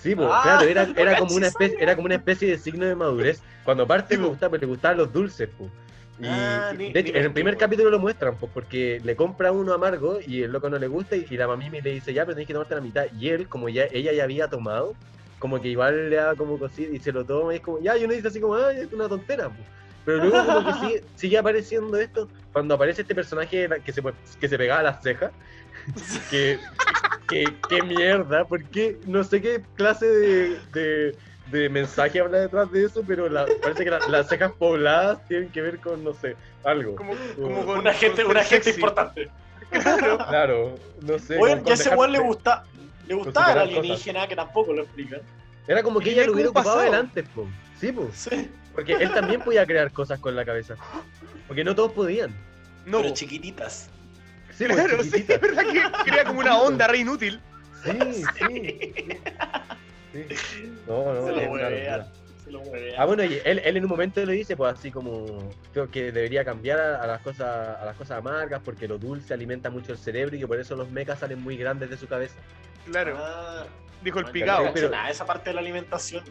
Sí, pues, Ah, claro, era, no era como caché una especie, era como una especie de signo de madurez. Cuando parte Sí, gustaba, le gustaban los dulces, pues. Y, Ah, de hecho, en el me primer capítulo lo muestran, pues, porque le compra uno amargo y el loco no le gusta y, y la mamimi le dice, ya, pero tenés que tomarte la mitad. Y él, como ya ella ya había tomado, como que igual le da como cosita y se lo toma y es como, ya, y uno dice así como, ay, es una tontera, pues. Pero luego como que sigue, sigue apareciendo esto, cuando aparece este personaje que se, que se pegaba las cejas, que, que, mierda, porque no sé qué clase de, de, de mensaje habla detrás de eso, pero la- parece que la- las cejas pobladas tienen que ver con, no sé, algo. Como, como con, Una gente, con una gente importante. Claro, no sé. Oye, ya ese weón le gusta, le gustaba el cosas. alienígena, que tampoco lo explican. Era como que ella lo hubiera ocupado adelante, po. Sí, po. Sí, Porque él también podía crear cosas con la cabeza. Porque no todos podían. No, pero po. chiquititas. Sí, claro, sí, es verdad que crea como una onda re inútil. Sí, sí. sí. No, no, Se lo mueve. Ah, bueno, y él, él en un momento le dice, pues así como creo que debería cambiar a, a las cosas a las cosas amargas porque lo dulce alimenta mucho el cerebro y que por eso los mechas salen muy grandes de su cabeza. Claro, Ah, dijo el picado. pero- nada, esa parte de la alimentación.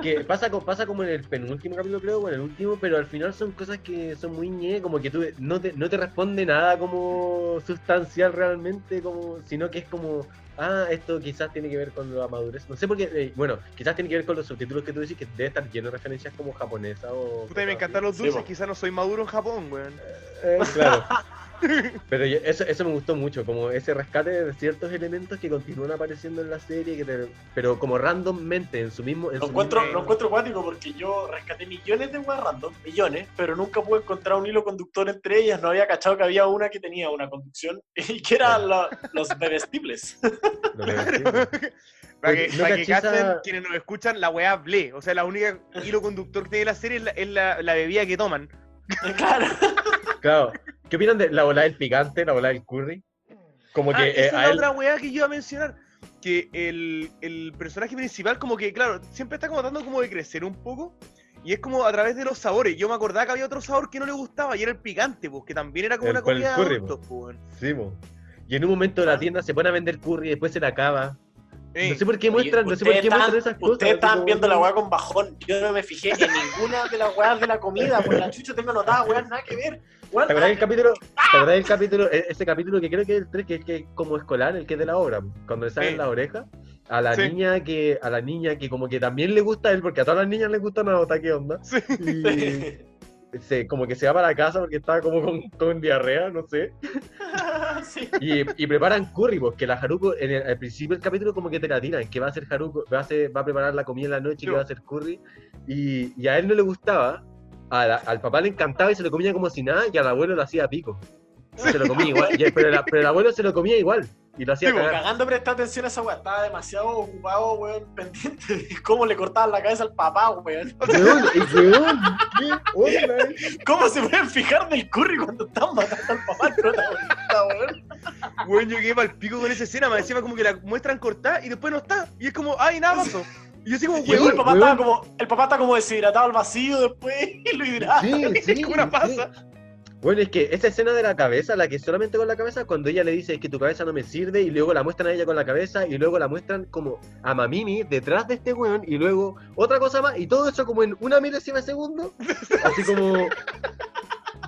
que pasa, co- pasa como en el penúltimo capítulo, creo, o en el último, pero al final son cosas que son muy ñe, como que tú no te, no te responde nada como sustancial realmente, como sino que es como, ah, esto quizás tiene que ver con la madurez. No sé por qué, eh, bueno, quizás tiene que ver con los subtítulos que tú dices que debe estar lleno de referencias como japonesa o. Puta, me encantan los Sí, dulces, po. quizás no soy maduro en Japón, weón. Eh, claro. Pero yo- eso, eso me gustó mucho, como ese rescate de ciertos elementos que continúan apareciendo en la serie, que te- pero como randommente en su mismo. En Lo su encuentro, mismo- lo encuentro cuático porque yo rescaté millones de weas random, millones, pero nunca pude encontrar un hilo conductor entre ellas. No había cachado que había una que tenía una conducción y que eran la- los bebestibles. lo que decimos. Para que, ¿No para que cachen quienes nos escuchan, la weá ble. O sea, la única hilo conductor que tiene la serie es la, es la, la bebida que toman. claro. Claro. ¿Qué opinan de la bola del picante, la bola del curry? Como Ah, que esa eh, es la él. otra weá que yo iba a mencionar. Que el, el personaje principal, como que, claro, siempre está como tratando como de crecer un poco. Y es como a través de los sabores. Yo me acordaba que había otro sabor que no le gustaba y era el picante, pues, que también era como El- una comida de curry, adultos, pues, weón. Sí, po. Y en un momento la tienda se pone a vender curry y después se la acaba. No sé por qué muestran, no sé por qué muestran esas cosas. Ustedes estaban como- viendo la weá con bajón. Yo no me fijé en ninguna de las weas de la comida. Por la chucha tengo anotada, weá, nada que ver. Weón, ¿Te acordás nada del capítulo? ¿Te acordás del capítulo? Ese capítulo que creo que es el 3, que es que como escolar, el que es de la obra, cuando le salen Sí. la oreja, a la Sí. niña que, a la niña que como que también le gusta a él, porque a todas las niñas les gusta Naota, ¿qué onda? Sí. Y, se, como que se va para la casa porque estaba como con, con diarrea, no sé. Sí. Y, y preparan curry, porque la Haruko, en el, al principio del capítulo como que te la tiran, que va a hacer Haruko, va a, hacer- va a preparar la comida en la noche, Sí, que va a hacer curry, y, y a él no le gustaba, la- al papá le encantaba y se lo comía como si nada, y al abuelo lo hacía pico. Se lo comía igual, pero, la- pero el abuelo se lo comía igual, y lo hacía Sí, cagar. Cagando presta atención a esa weá. Estaba demasiado ocupado, weón, pendiente de cómo le cortaban la cabeza al papá, weón. Weón, y weón, ¿qué onda? ¿Cómo se pueden fijar del curry cuando están matando al papá al protagonista, weón? Weón, yo quedé el pico con esa escena, más encima como que la muestran cortada y después no está. Y es como, ay, nada pasó. Y yo así como, el weón, papá, weón. estaba como, el papá está como deshidratado al vacío después y lo hidrata. Sí, sí, como una sí. Bueno, es que esa escena de la cabeza, la que solamente con la cabeza, cuando ella le dice es que tu cabeza no me sirve, y luego la muestran a ella con la cabeza, y luego la muestran como a Mamimi detrás de este weón, y luego otra cosa más, y todo eso como en una milésima de segundo, así como.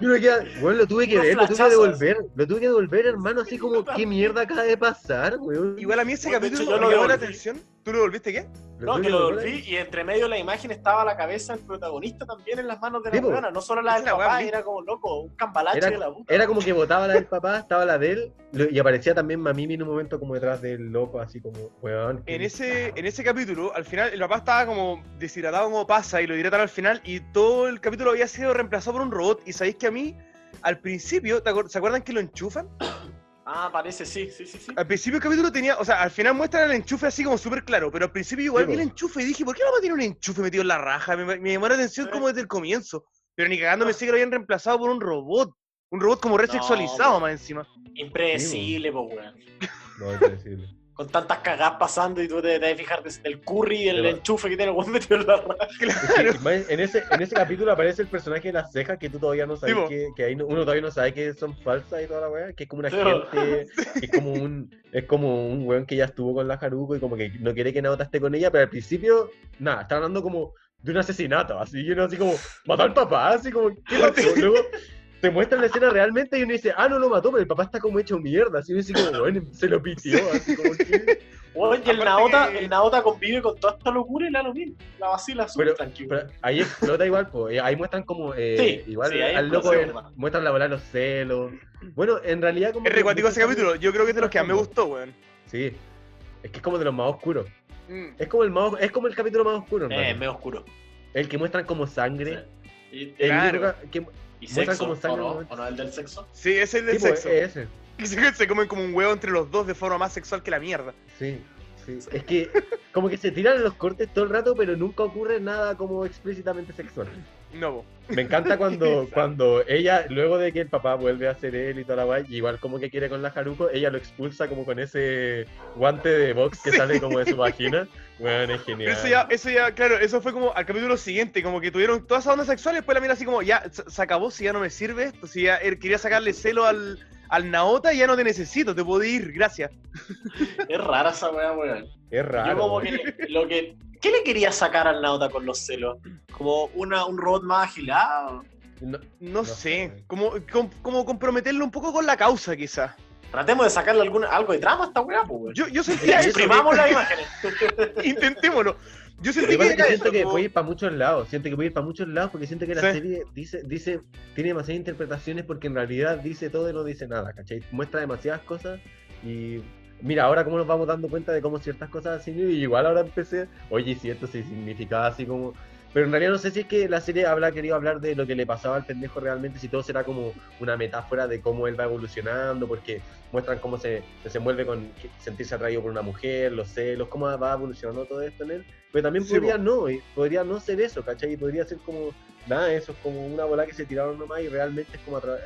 Yo me queda, bueno, lo tuve que Unos ver, lo tuve que devolver, lo tuve que devolver, hermano, así como, ¿qué mierda acaba de pasar, weón? Igual a mí ese capítulo me llamó la atención. ¿Tú lo volviste qué? No, que lo volví y entre medio de la imagen estaba la cabeza del protagonista también en las manos de la Sí, no solo la del la papá, era como loco, un cambalache Era- de la puta. Era como que botaba la del papá, estaba la de él, y aparecía también Mamimi en un momento como detrás del loco, así como, weón. En ese, en ese capítulo, al final, el papá estaba como deshidratado como pasa y lo hidratan al final y todo el capítulo había sido reemplazado por un robot. Y sabéis que a mí, al principio, ¿te acuer- ¿se acuerdan que lo enchufan? Ah, parece, sí, sí, sí, sí. Al principio el capítulo tenía, o sea, al final muestran el enchufe así como súper claro, pero al principio igual Sí, vi el enchufe y dije, ¿por qué no tiene un enchufe metido en la raja? Me, me llamó la atención Sí. como desde el comienzo. Pero ni cagando me sé que lo habían reemplazado por un robot. Un robot como resexualizado po. más encima. Impredecible, po, weón. No, es predecible. Con tantas cagadas pasando y tú te debes fijar desde el curry y el Pero- enchufe que tiene el metido en la raja. Es que, más en, ese, en ese capítulo aparece el personaje de las cejas que tú todavía no sabes Sí, que, que uno todavía no sabe que son falsas y toda la weá, que es como una Sí, gente, que es como un, es como un weón que ya estuvo con la Haruko y como que no quiere que Naota esté con ella, pero al principio, nada, está hablando como de un asesinato, así, y uno así como, mató al papá, así como, ¿qué pasó? Luego te muestran la escena realmente y uno dice, ah, no lo mató, pero el papá está como hecho mierda, así, uno dice como, bueno, se lo pitió, así como que... Y el Naota, que- el Naota convive con toda esta locura y la lo mismo. La vacila súper Pero, tranquilo. pero ahí explota igual, pues. Ahí muestran como. eh, Sí, igual sí, ahí al loco eh, muestran la bola de los celos. Bueno, en realidad, como. Es recuático ese capítulo. Yo creo que es de los que más me gustó, weón. Sí. Es que es como de los más oscuros. Mm. Es como el más, es como el capítulo más oscuro, Eh, hermano. es medio oscuro. El que muestran como sangre. Sí. Y, El Claro. que- y sexo, como sangre ¿o en no? un ¿O no el del sexo? Sí, ese es el del tipo, sexo. es ese. Se, se comen como un huevo entre los dos de forma más sexual que la mierda. Sí, sí. Es que como que se tiran los cortes todo el rato, pero nunca ocurre nada como explícitamente sexual. No, po. Me encanta cuando, cuando ella, luego de que el papá vuelve a ser él y toda la guay, igual como que quiere con la Haruko, ella lo expulsa como con ese guante de box que Sí. sale como de su vagina. Bueno, es genial. eso ya, eso ya, claro, eso fue como al capítulo siguiente, como que tuvieron todas esas ondas sexuales, después la mira así como, ya, se, se acabó, si ya no me sirve esto, si ya él quería sacarle celo al, al Naota, ya no te necesito, te puedo ir, gracias. Es rara esa weá, weón. Es raro. Yo como que lo que. ¿Qué le quería sacar al Nauta con los celos? ¿Como una, un robot más agilado? No, No, No sé, sé. como, com- como comprometerlo un poco con la causa, quizás. Tratemos de sacarle alguna, algo de trama a esta weá, pues, weón. Yo, yo sentí Ya, eso, exprimamos las imágenes. intentémoslo. Yo sentí que que siento eso, que como- puede ir para muchos lados. Siento que puede ir para muchos lados porque siento que la Sí. serie dice, dice, tiene demasiadas interpretaciones porque en realidad dice todo y no dice nada, ¿cachai? Muestra demasiadas cosas y mira, ahora cómo nos vamos dando cuenta de cómo ciertas cosas así, y igual ahora empecé, oye, si esto sí significaba así como... Pero en realidad no sé si es que la serie habla querido hablar de lo que le pasaba al pendejo realmente, si todo será como una metáfora de cómo él va evolucionando, porque muestran cómo se desenvuelve con sentirse atraído por una mujer, los celos, cómo va evolucionando todo esto en él. Pero también Sí, podría po. no, y podría no ser eso, ¿cachai? Y podría ser como, nada, eso es como una bola que se tiraron nomás y realmente es como atra-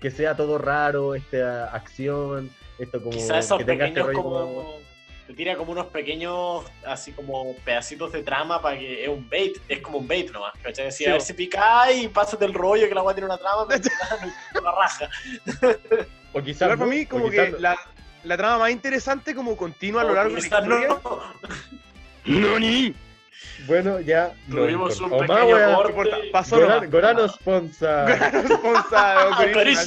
que sea todo raro, esta acción, esto como Quizás esos que tenga este rollo como. Te tira como unos pequeños, así como pedacitos de trama para que es un bait, es como un bait nomás, ¿cachai? Sí, a ver si pica y pásate el rollo que la weá tiene una trama, pero la raja. O quizás para mí, como que la, la trama más interesante, como continua a lo largo de la historia. no. Bueno, ya. Tuvimos un pequeño corte. pasó Goran- nomás. Gorano Sponsa. Gran responsa, Ocarina.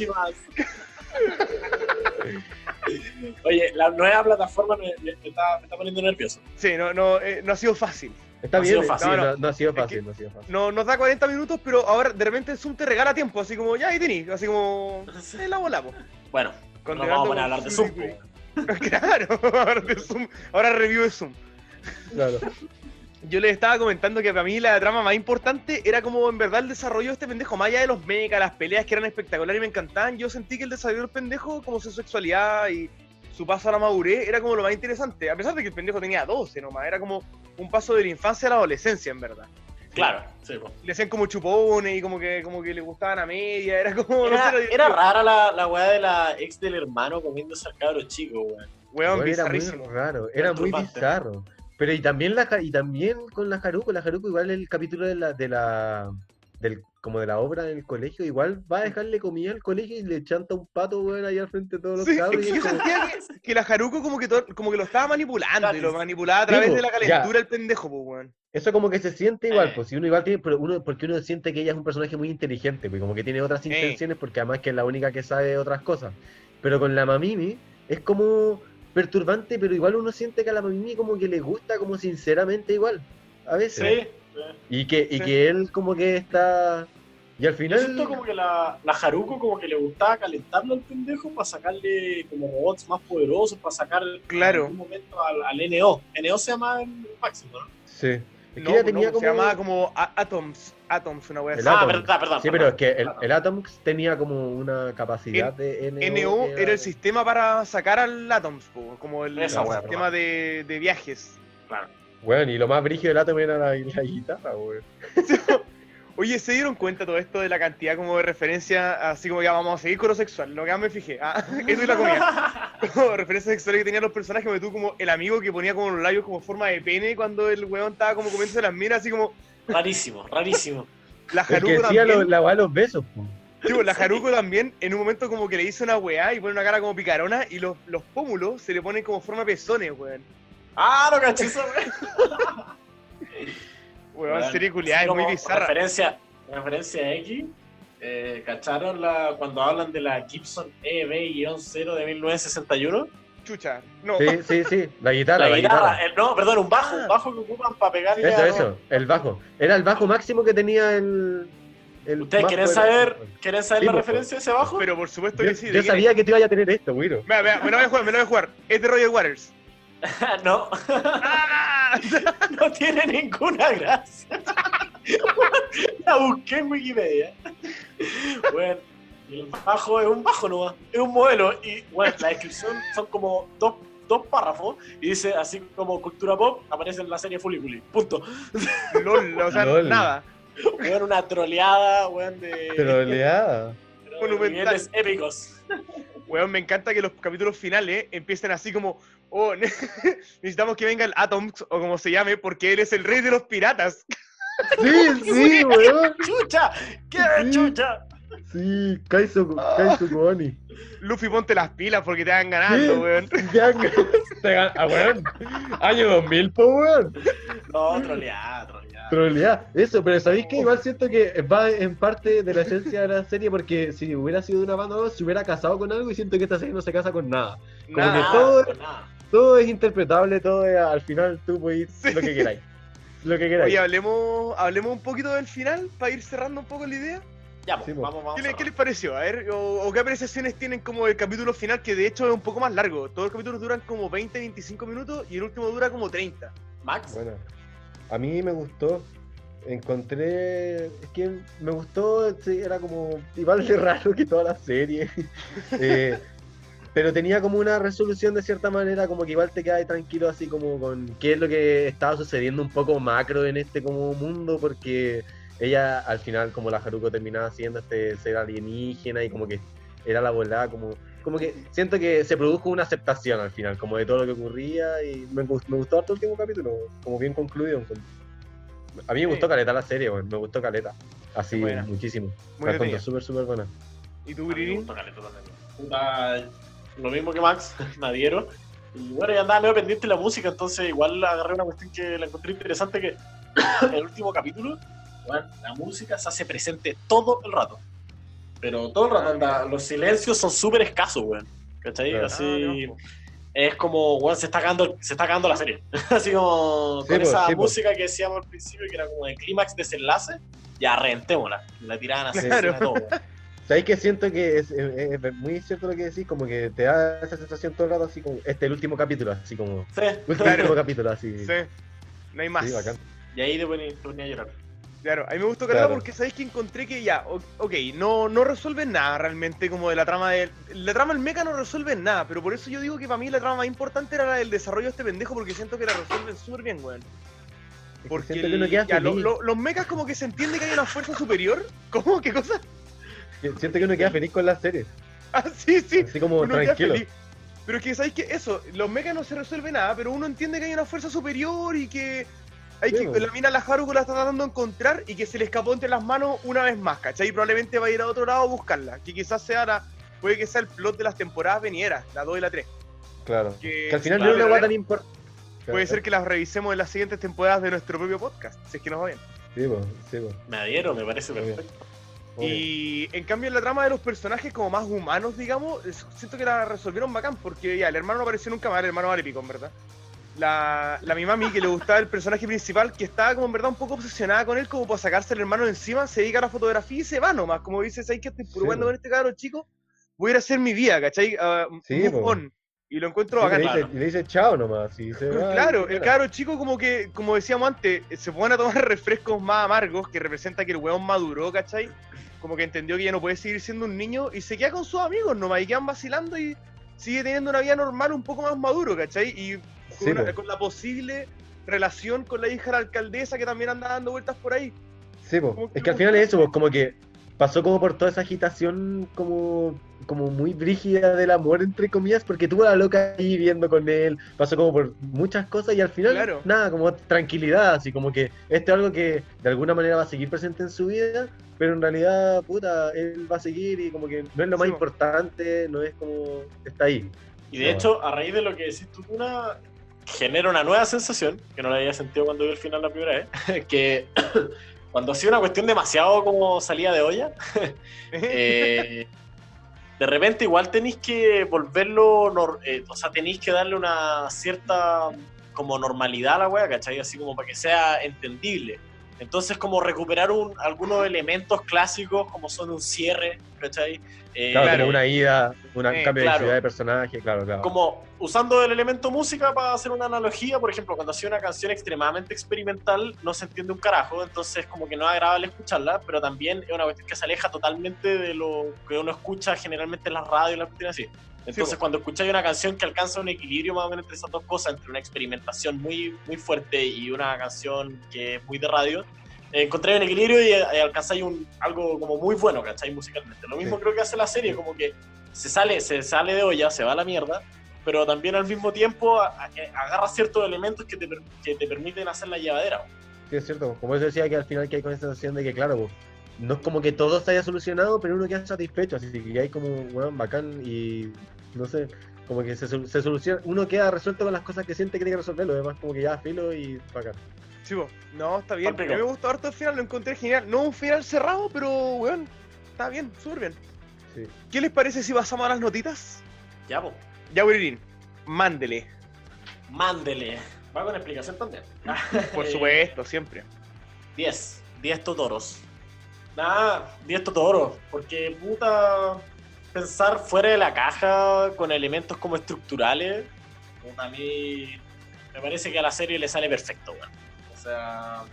Oye, la nueva plataforma me, me- me está, me está poniendo nervioso. Sí, no, no, eh, no ha sido fácil. Está No bien, fácil. No, no. no, no ha sido Es que- fácil, no ha sido fácil. No, nos da 40 minutos, pero ahora de repente el Zoom te regala tiempo, así como, ya ahí tení, así como, eh, la volamos. Bueno, no nos vamos a poner a hablar de Zoom. Claro, ahora de Zoom, ahora review de Zoom. Claro. Yo les estaba comentando que para mí la trama más importante era como en verdad el desarrollo de este pendejo, más allá de los mechas, las peleas que eran espectaculares y me encantaban, yo sentí que el desarrollo del pendejo, como su sexualidad y su paso a la madurez, era como lo más interesante, a pesar de que el pendejo tenía 12 nomás, era como un paso de la infancia a la adolescencia en verdad. Claro, sí. Le hacían como chupones y como que, como que le gustaban a media, era como... no Era, sé, era rara la, la weá de la ex del hermano comiéndose al cabro chico, weón. Weón, era muy bizarrísimo. raro, era muy Perturbante. bizarro. Pero y también la y también con la Haruko, la Haruko igual el capítulo de la de la del como de la obra en el colegio, igual va a dejarle comida al colegio y le chanta un pato, weón, ahí al frente de todos los Sí, cabros. es que yo como- sentía que, que la Haruko como que, to- como que lo estaba manipulando y lo manipulaba a través de la ya. calentura el pendejo, pues, weón. Eso como que se siente igual, Eh. pues si uno igual tiene, pero uno, porque uno siente que ella es un personaje muy inteligente, pues como que tiene otras Eh. intenciones, porque además que es la única que sabe otras cosas. Pero con la Mamimi es como perturbante, pero igual uno siente que a la Mamimi como que le gusta como sinceramente igual, a veces. Sí. Y que, y Sí. que él como que está. Y al Yo final. siento como que la, la Haruko como que le gustaba calentarlo al pendejo para sacarle como robots más poderosos, para sacar Claro. en algún momento al, al NO. NO se llama el máximo, ¿no? Sí. Es que No, ella no, tenía Se como. llamaba como Atoms, Atoms, una wea así. ah, verdad, perdón. Sí, pero es que el, el Atoms tenía como una capacidad de NO. NO era el sistema para sacar al Atoms, po, como el, Esa el wea, sistema de, de viajes. Bueno, y lo más brígido del Atom era la, la guitarra, weón. Oye, ¿se dieron cuenta todo esto de la cantidad como de referencia, así como ya vamos a seguir con lo sexual? Lo que más me fijé, ah, eso y la comida. Como referencias sexuales que tenían los personajes, me tú como el amigo que ponía como los labios como forma de pene cuando el weón estaba como comiéndose las miras, así como rarísimo, rarísimo. la Haruko decía también. lo- la weá de los besos, pues, la Haruko también, en un momento como que le hizo una weá y pone una cara como picarona y los, los pómulos se le ponen como forma de pezones, weón. Ah, no caché weón. Serie culiada, así es muy bizarra. Referencia, referencia X. Eh, ¿Cacharon la, cuando hablan de la Gibson E EB-0 de 1961? Chucha. No. Sí, sí, sí. La guitarra, La la, guitarra, guitarra. el- no, perdón, un bajo, Ah. un bajo que ocupan para pegarle Eso, a- eso, el bajo. Era el bajo máximo que tenía el. el ¿Ustedes quieren saber, quieren saber Sí, la pues, referencia de ese bajo? Pero por supuesto Yo, que sí. ¿de yo sabía que te iba a tener esto, Wiro. es? Mira, mira, me lo voy a jugar, me lo voy a jugar. Es de Roger Waters. no, ¡Ah! no tiene ninguna gracia. la busqué en Wikipedia. Bueno, el bajo es un bajo nomás, es un modelo. Y bueno, la descripción son como dos, dos párrafos y dice así como cultura pop, aparece en la serie Fully Fully. Punto. LOL, o sea, Lol. nada. Weón, una troleada, weón, de Troleada. pero de monumental. niveles épicos. Weón, me encanta que los capítulos finales empiecen así como, oh, necesitamos que venga el Atoms, o como se llame, porque él es el rey de los piratas. Sí, sí, weón. ¡Chucha! ¿Qué Sí. chucha? Sí, Kaizo, Kaizo. Luffy, ponte las pilas porque te van ganando, Sí. weón. Te gan- ah, weón. Año 2000, po, weón. No, troleada, troleada. Troleada. Eso, pero ¿sabéis que igual siento que va en parte de la esencia de la serie? Porque si hubiera sido de una banda o dos, se hubiera casado con algo y siento que esta serie no se casa con nada. Como Nada. que todo- pues nada. Todo es interpretable, todo es, al final tú puedes Sí. lo que queráis. Lo que Oye, queráis. hablemos, hablemos un poquito del final para ir cerrando un poco la idea. Ya, pues, Sí, po. vamos, vamos. ¿Qué, le- a qué les pareció? A ver, o, o qué apreciaciones tienen como el capítulo final, que de hecho es un poco más largo. Todos los capítulos duran como 20, 25 minutos y el último dura como 30. Max. Bueno, a mí me gustó. Encontré. Es que me gustó. sí, era como igual de raro que toda la serie. Eh, pero tenía como una resolución de cierta manera, como que igual te quedas tranquilo, así como con qué es lo que estaba sucediendo un poco macro en este como mundo, porque ella al final, como la Haruko, terminaba siendo este ser alienígena y como que era la volada, como. Como que siento que se produjo una aceptación al final, como de todo lo que ocurría, y me, gust- me gustó harto el último capítulo, como bien concluido. A mí me gustó Sí. caleta la serie, weón, me gustó caleta. Así, muchísimo. Muy La súper, súper buena. ¿Y tú, mí me gustó caleta también. Lo mismo que Max, Nadiero. Y bueno, ya andaba medio pendiente de la música, entonces igual agarré una cuestión que la encontré interesante que el último capítulo, bueno, la música se hace presente todo el rato. Pero todo el rato, anda, los silencios son súper escasos, weón. ¿Cachai? Claro. Así, Ah, po. es como, weón, se está cagando, se está cagando la serie. Así como Sí, con po, esa sí, po. música que decíamos al principio, que era como de clímax, desenlace, ya reventémosla. La tiraban así, Claro. todo, weón. ¿Sabéis que siento que es, es- es muy cierto lo que decís? Como que te da esa sensación todo el rato, así como, este es el último capítulo, así como, Sí, último Claro. capítulo, así. Sí. No hay más. Sí, bacán. y ahí te ponía, te ponía a llorar. Claro, a mí me gustó Carla Claro. porque sabéis que encontré que ya, ok, no, no resuelven nada realmente como de la trama del... La trama del mecha no resuelve nada, pero por eso yo digo que para mí la trama más importante era la del desarrollo de este pendejo porque siento que la resuelven súper bien, weón. Porque que el- ya, lo- feliz. lo- los mechas como que se entiende que hay una fuerza superior. ¿Cómo? ¿Qué cosa? Siento que uno queda feliz con la serie. Ah, sí, sí. Así como uno queda tranquilo. feliz. Pero es que, ¿sabéis que Eso, los mechas no se resuelve nada, pero uno entiende que hay una fuerza superior y que hay Sí, que, bo. la mina la Haruko la está tratando de encontrar y que se le escapó entre las manos una vez más, ¿cachai? Y probablemente va a ir a otro lado a buscarla, que quizás sea la, puede que sea el plot de las temporadas venideras, la 2 y la 3. Claro. Que, Que al final no es una tan importante. Puede ser que las revisemos en las siguientes temporadas de nuestro propio podcast, si es que nos va bien. Sí, po. Me adhiero, me parece perfecto. Y en cambio en la trama de los personajes como más humanos, digamos, siento que la resolvieron bacán, porque ya, el hermano no apareció nunca más, el hermano vale pico, en verdad. La, la mi mami, que le gustaba el personaje principal, que estaba como en verdad un poco obsesionada con él, como para sacarse el hermano de encima, se dedica a la fotografía y se va nomás, como dice, ¿sabes que estoy Sí, probando po. con este cabrón chico? Voy a ir a hacer mi vida, ¿cachai? Ah, Sí, move on. Y lo encuentro Sí, bacán. le, dice, claro. le dice chao nomás. Y se va, Claro, y el cabro chico como que, como decíamos antes, se pone a tomar refrescos más amargos, que representa que el weón maduró, ¿cachai? Como que entendió que ya no puede seguir siendo un niño y se queda con sus amigos nomás y quedan vacilando y sigue teniendo una vida normal un poco más maduro, ¿cachai? Y con, Sí, una- po. con la posible relación con la hija de la alcaldesa que también anda dando vueltas por ahí. Sí, que es que al final es eso. pues, como que pasó como por toda esa agitación como, como muy brígida del amor, entre comillas, porque tuvo a la loca ahí viviendo con él, pasó como por muchas cosas y al final, Claro. nada, como tranquilidad, así como que esto es algo que de alguna manera va a seguir presente en su vida, pero en realidad, puta, él va a seguir y como que no es lo más Sí, importante, no es como, está ahí. Y de hecho, a raíz de lo que decís tú, Tuna, genera una nueva sensación, que no la había sentido cuando vi el final la primera vez, que cuando hacía una cuestión demasiado como salida de olla, eh, de repente igual tenéis que volverlo, eh, o sea, tenéis que darle una cierta como normalidad a la wea, ¿cachai? Así como para que sea entendible. Entonces como recuperar un, algunos elementos clásicos como son un cierre, ¿cachai? Eh, Claro, como una ida, un Eh, cambio claro. de ciudad de personaje, claro, claro. como usando el elemento música para hacer una analogía, por ejemplo, cuando hacía una canción extremadamente experimental, no se entiende un carajo, entonces como que no es agradable escucharla, pero también es una cuestión que se aleja totalmente de lo que uno escucha generalmente en las radios y las cuestiones así. Entonces, cuando escucháis una canción que alcanza un equilibrio más o menos entre esas dos cosas, entre una experimentación muy, muy fuerte y una canción que es muy de radio, eh, encontráis un equilibrio y, eh, alcanzáis un, algo como muy bueno, ¿cachai? Musicalmente. Lo mismo Sí. creo que hace la serie, como que se sale, se sale de olla, se va a la mierda, pero también al mismo tiempo a- agarra ciertos elementos que te, que te permiten hacer la llevadera. Sí, es cierto. Como eso decía que al final que hay con esa sensación de que, claro, pues, no es como que todo se haya solucionado, pero uno queda satisfecho, así que hay como, weón, bacán y no sé, como que se, se soluciona, uno queda resuelto con las cosas que siente que tiene que resolver, lo demás como que ya filo y bacán. Sí, po. no, está bien. Mí me gustó harto el final, lo encontré genial. No un final cerrado, pero, weón, está bien, súper bien. Sí. ¿Qué les parece si pasamos a las notitas? Ya, pues, Ya, William, mándele. mándele. Va con explicación también. Por supuesto, siempre. 10, 10 Totoros. Nada, 10 Totoros, porque puta, pensar fuera de la caja con elementos como estructurales, puta, a mí me parece que a la serie le sale perfecto, weón. O sea,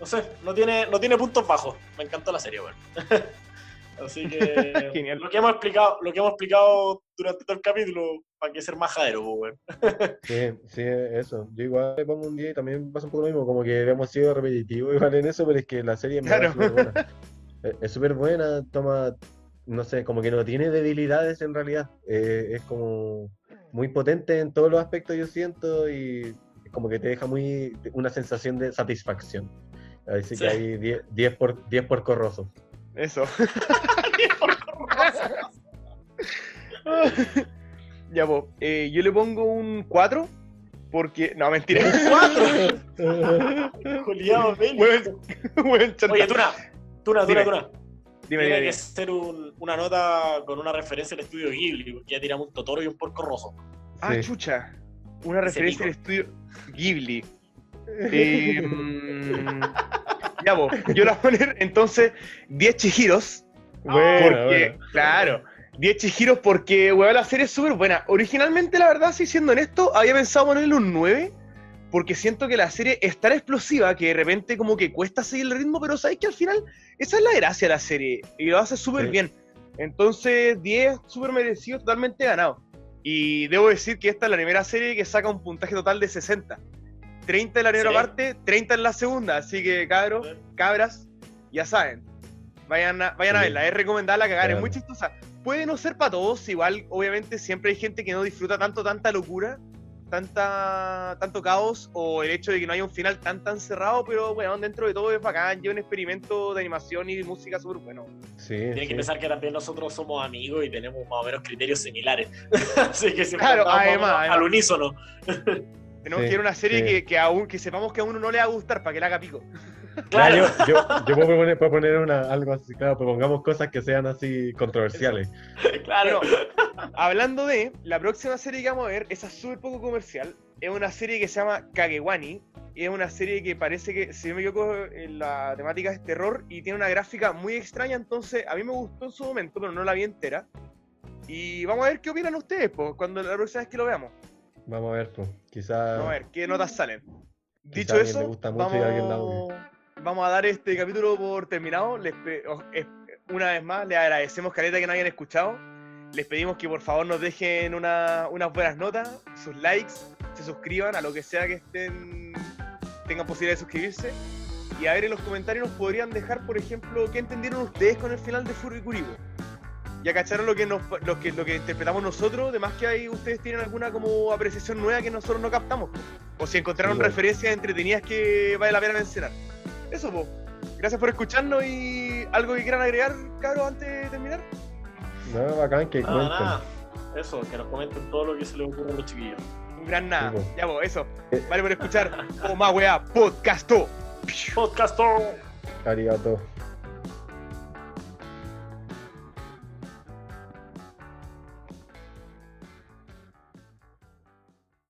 no sé, no tiene, no tiene puntos bajos. Me encantó la serie, weón. Así que Genial. lo que hemos explicado, lo que hemos explicado durante todo el capítulo, para que ser majadero, weón. Sí, sí, eso. Yo igual le pongo un 10 y también pasa un poco lo mismo, como que hemos sido repetitivos igual en eso, pero es que la serie Claro. es súper buena. Es- súper buena, toma, no sé, como que no tiene debilidades en realidad. Eh, es como muy potente en todos los aspectos, yo siento, y como que te deja muy una sensación de satisfacción. Así Sí. que hay 10, 10 por 10 por corroso. Eso. ya, po. eh, yo le pongo un 4 porque. No, mentira. ¡Cuatro! Juliado, ven. Weón, weón, chanta. Oye, Tuna, Tuna, Tuna, Dime. Tuna. Dime, Tiene dime, que ser un- una nota con una referencia al estudio Ghibli, porque ya tiramos un Totoro y un porco rojo. Ah, Sí. chucha. Una Ese referencia al estudio Ghibli. Eh, mm, ya, vos, yo la voy a poner entonces 10 chihiros. Bueno, Porque, bueno. claro, 10 chihiros porque, weón, la serie es súper buena. Originalmente, la verdad, si siendo honesto, había pensado ponerle un 9. Porque siento que la serie es tan explosiva que de repente como que cuesta seguir el ritmo, pero sabes que al final esa es la gracia de la serie y lo hace súper Sí. bien. Entonces, 10 súper merecido, totalmente ganado. Y debo decir que esta es la primera serie que saca un puntaje total de 60. 30 en la primera Sí. parte, 30 en la segunda. Así que, cabros, cabras, ya saben. Vayan a, vayan a verla, es recomendable la cagar, es Claro. muy chistosa. Puede no ser para todos, igual, obviamente, siempre hay gente que no disfruta tanto tanta locura, tanta tanto caos, o el hecho de que no haya un final tan tan cerrado, pero bueno, dentro de todo es bacán, lleva un experimento de animación y música súper bueno. Sí, Tienen sí. que pensar que también nosotros somos amigos y tenemos más o menos criterios similares. Así que siempre Claro, además, además. al unísono. Tenemos Sí, que ir a una serie sí. que, que, aún, que sepamos que a uno no le va a gustar para que le haga pico. Claro. Yo, yo, yo puedo poner, puedo poner una, algo así, claro, propongamos cosas que sean así controversiales. Claro. Bueno, hablando de, la próxima serie que vamos a ver, esa súper poco comercial, es una serie que se llama Kagewani. Y es una serie que parece que, si no me equivoco, eh, la temática es terror y tiene una gráfica muy extraña. Entonces, a mí me gustó en su momento, pero no la vi entera. Y vamos a ver qué opinan ustedes, pues, cuando la próxima vez que lo veamos. Vamos a ver, pues. Quizás. Vamos a ver qué notas salen. Dicho eso, le gusta mucho y a alguien la vamos, vamos a dar este capítulo por terminado. Les una vez más, les agradecemos, Caleta, que nos hayan escuchado. Les pedimos que por favor nos dejen una- unas buenas notas, sus likes, se suscriban a lo que sea que estén tengan posibilidad de suscribirse. Y a ver en los comentarios nos podrían dejar, por ejemplo, qué entendieron ustedes con el final de Furikuribo. Ya cacharon lo que, nos, lo que, lo que interpretamos nosotros, además que ahí ustedes tienen alguna como apreciación nueva que nosotros no captamos. O si encontraron bueno. referencias entretenidas que vale la pena mencionar. Eso, pues. Gracias por escucharnos y algo que quieran agregar, cabros, antes de terminar. No, bacán que Nada, cuenten. nada. Eso, que nos comenten todo lo que se les ocurra a los chiquillos. Un gran nada. Sí. Ya, pues, eso. Eh. Vale por escuchar. Oh, más weá, podcasto. Podcasto. Arigato.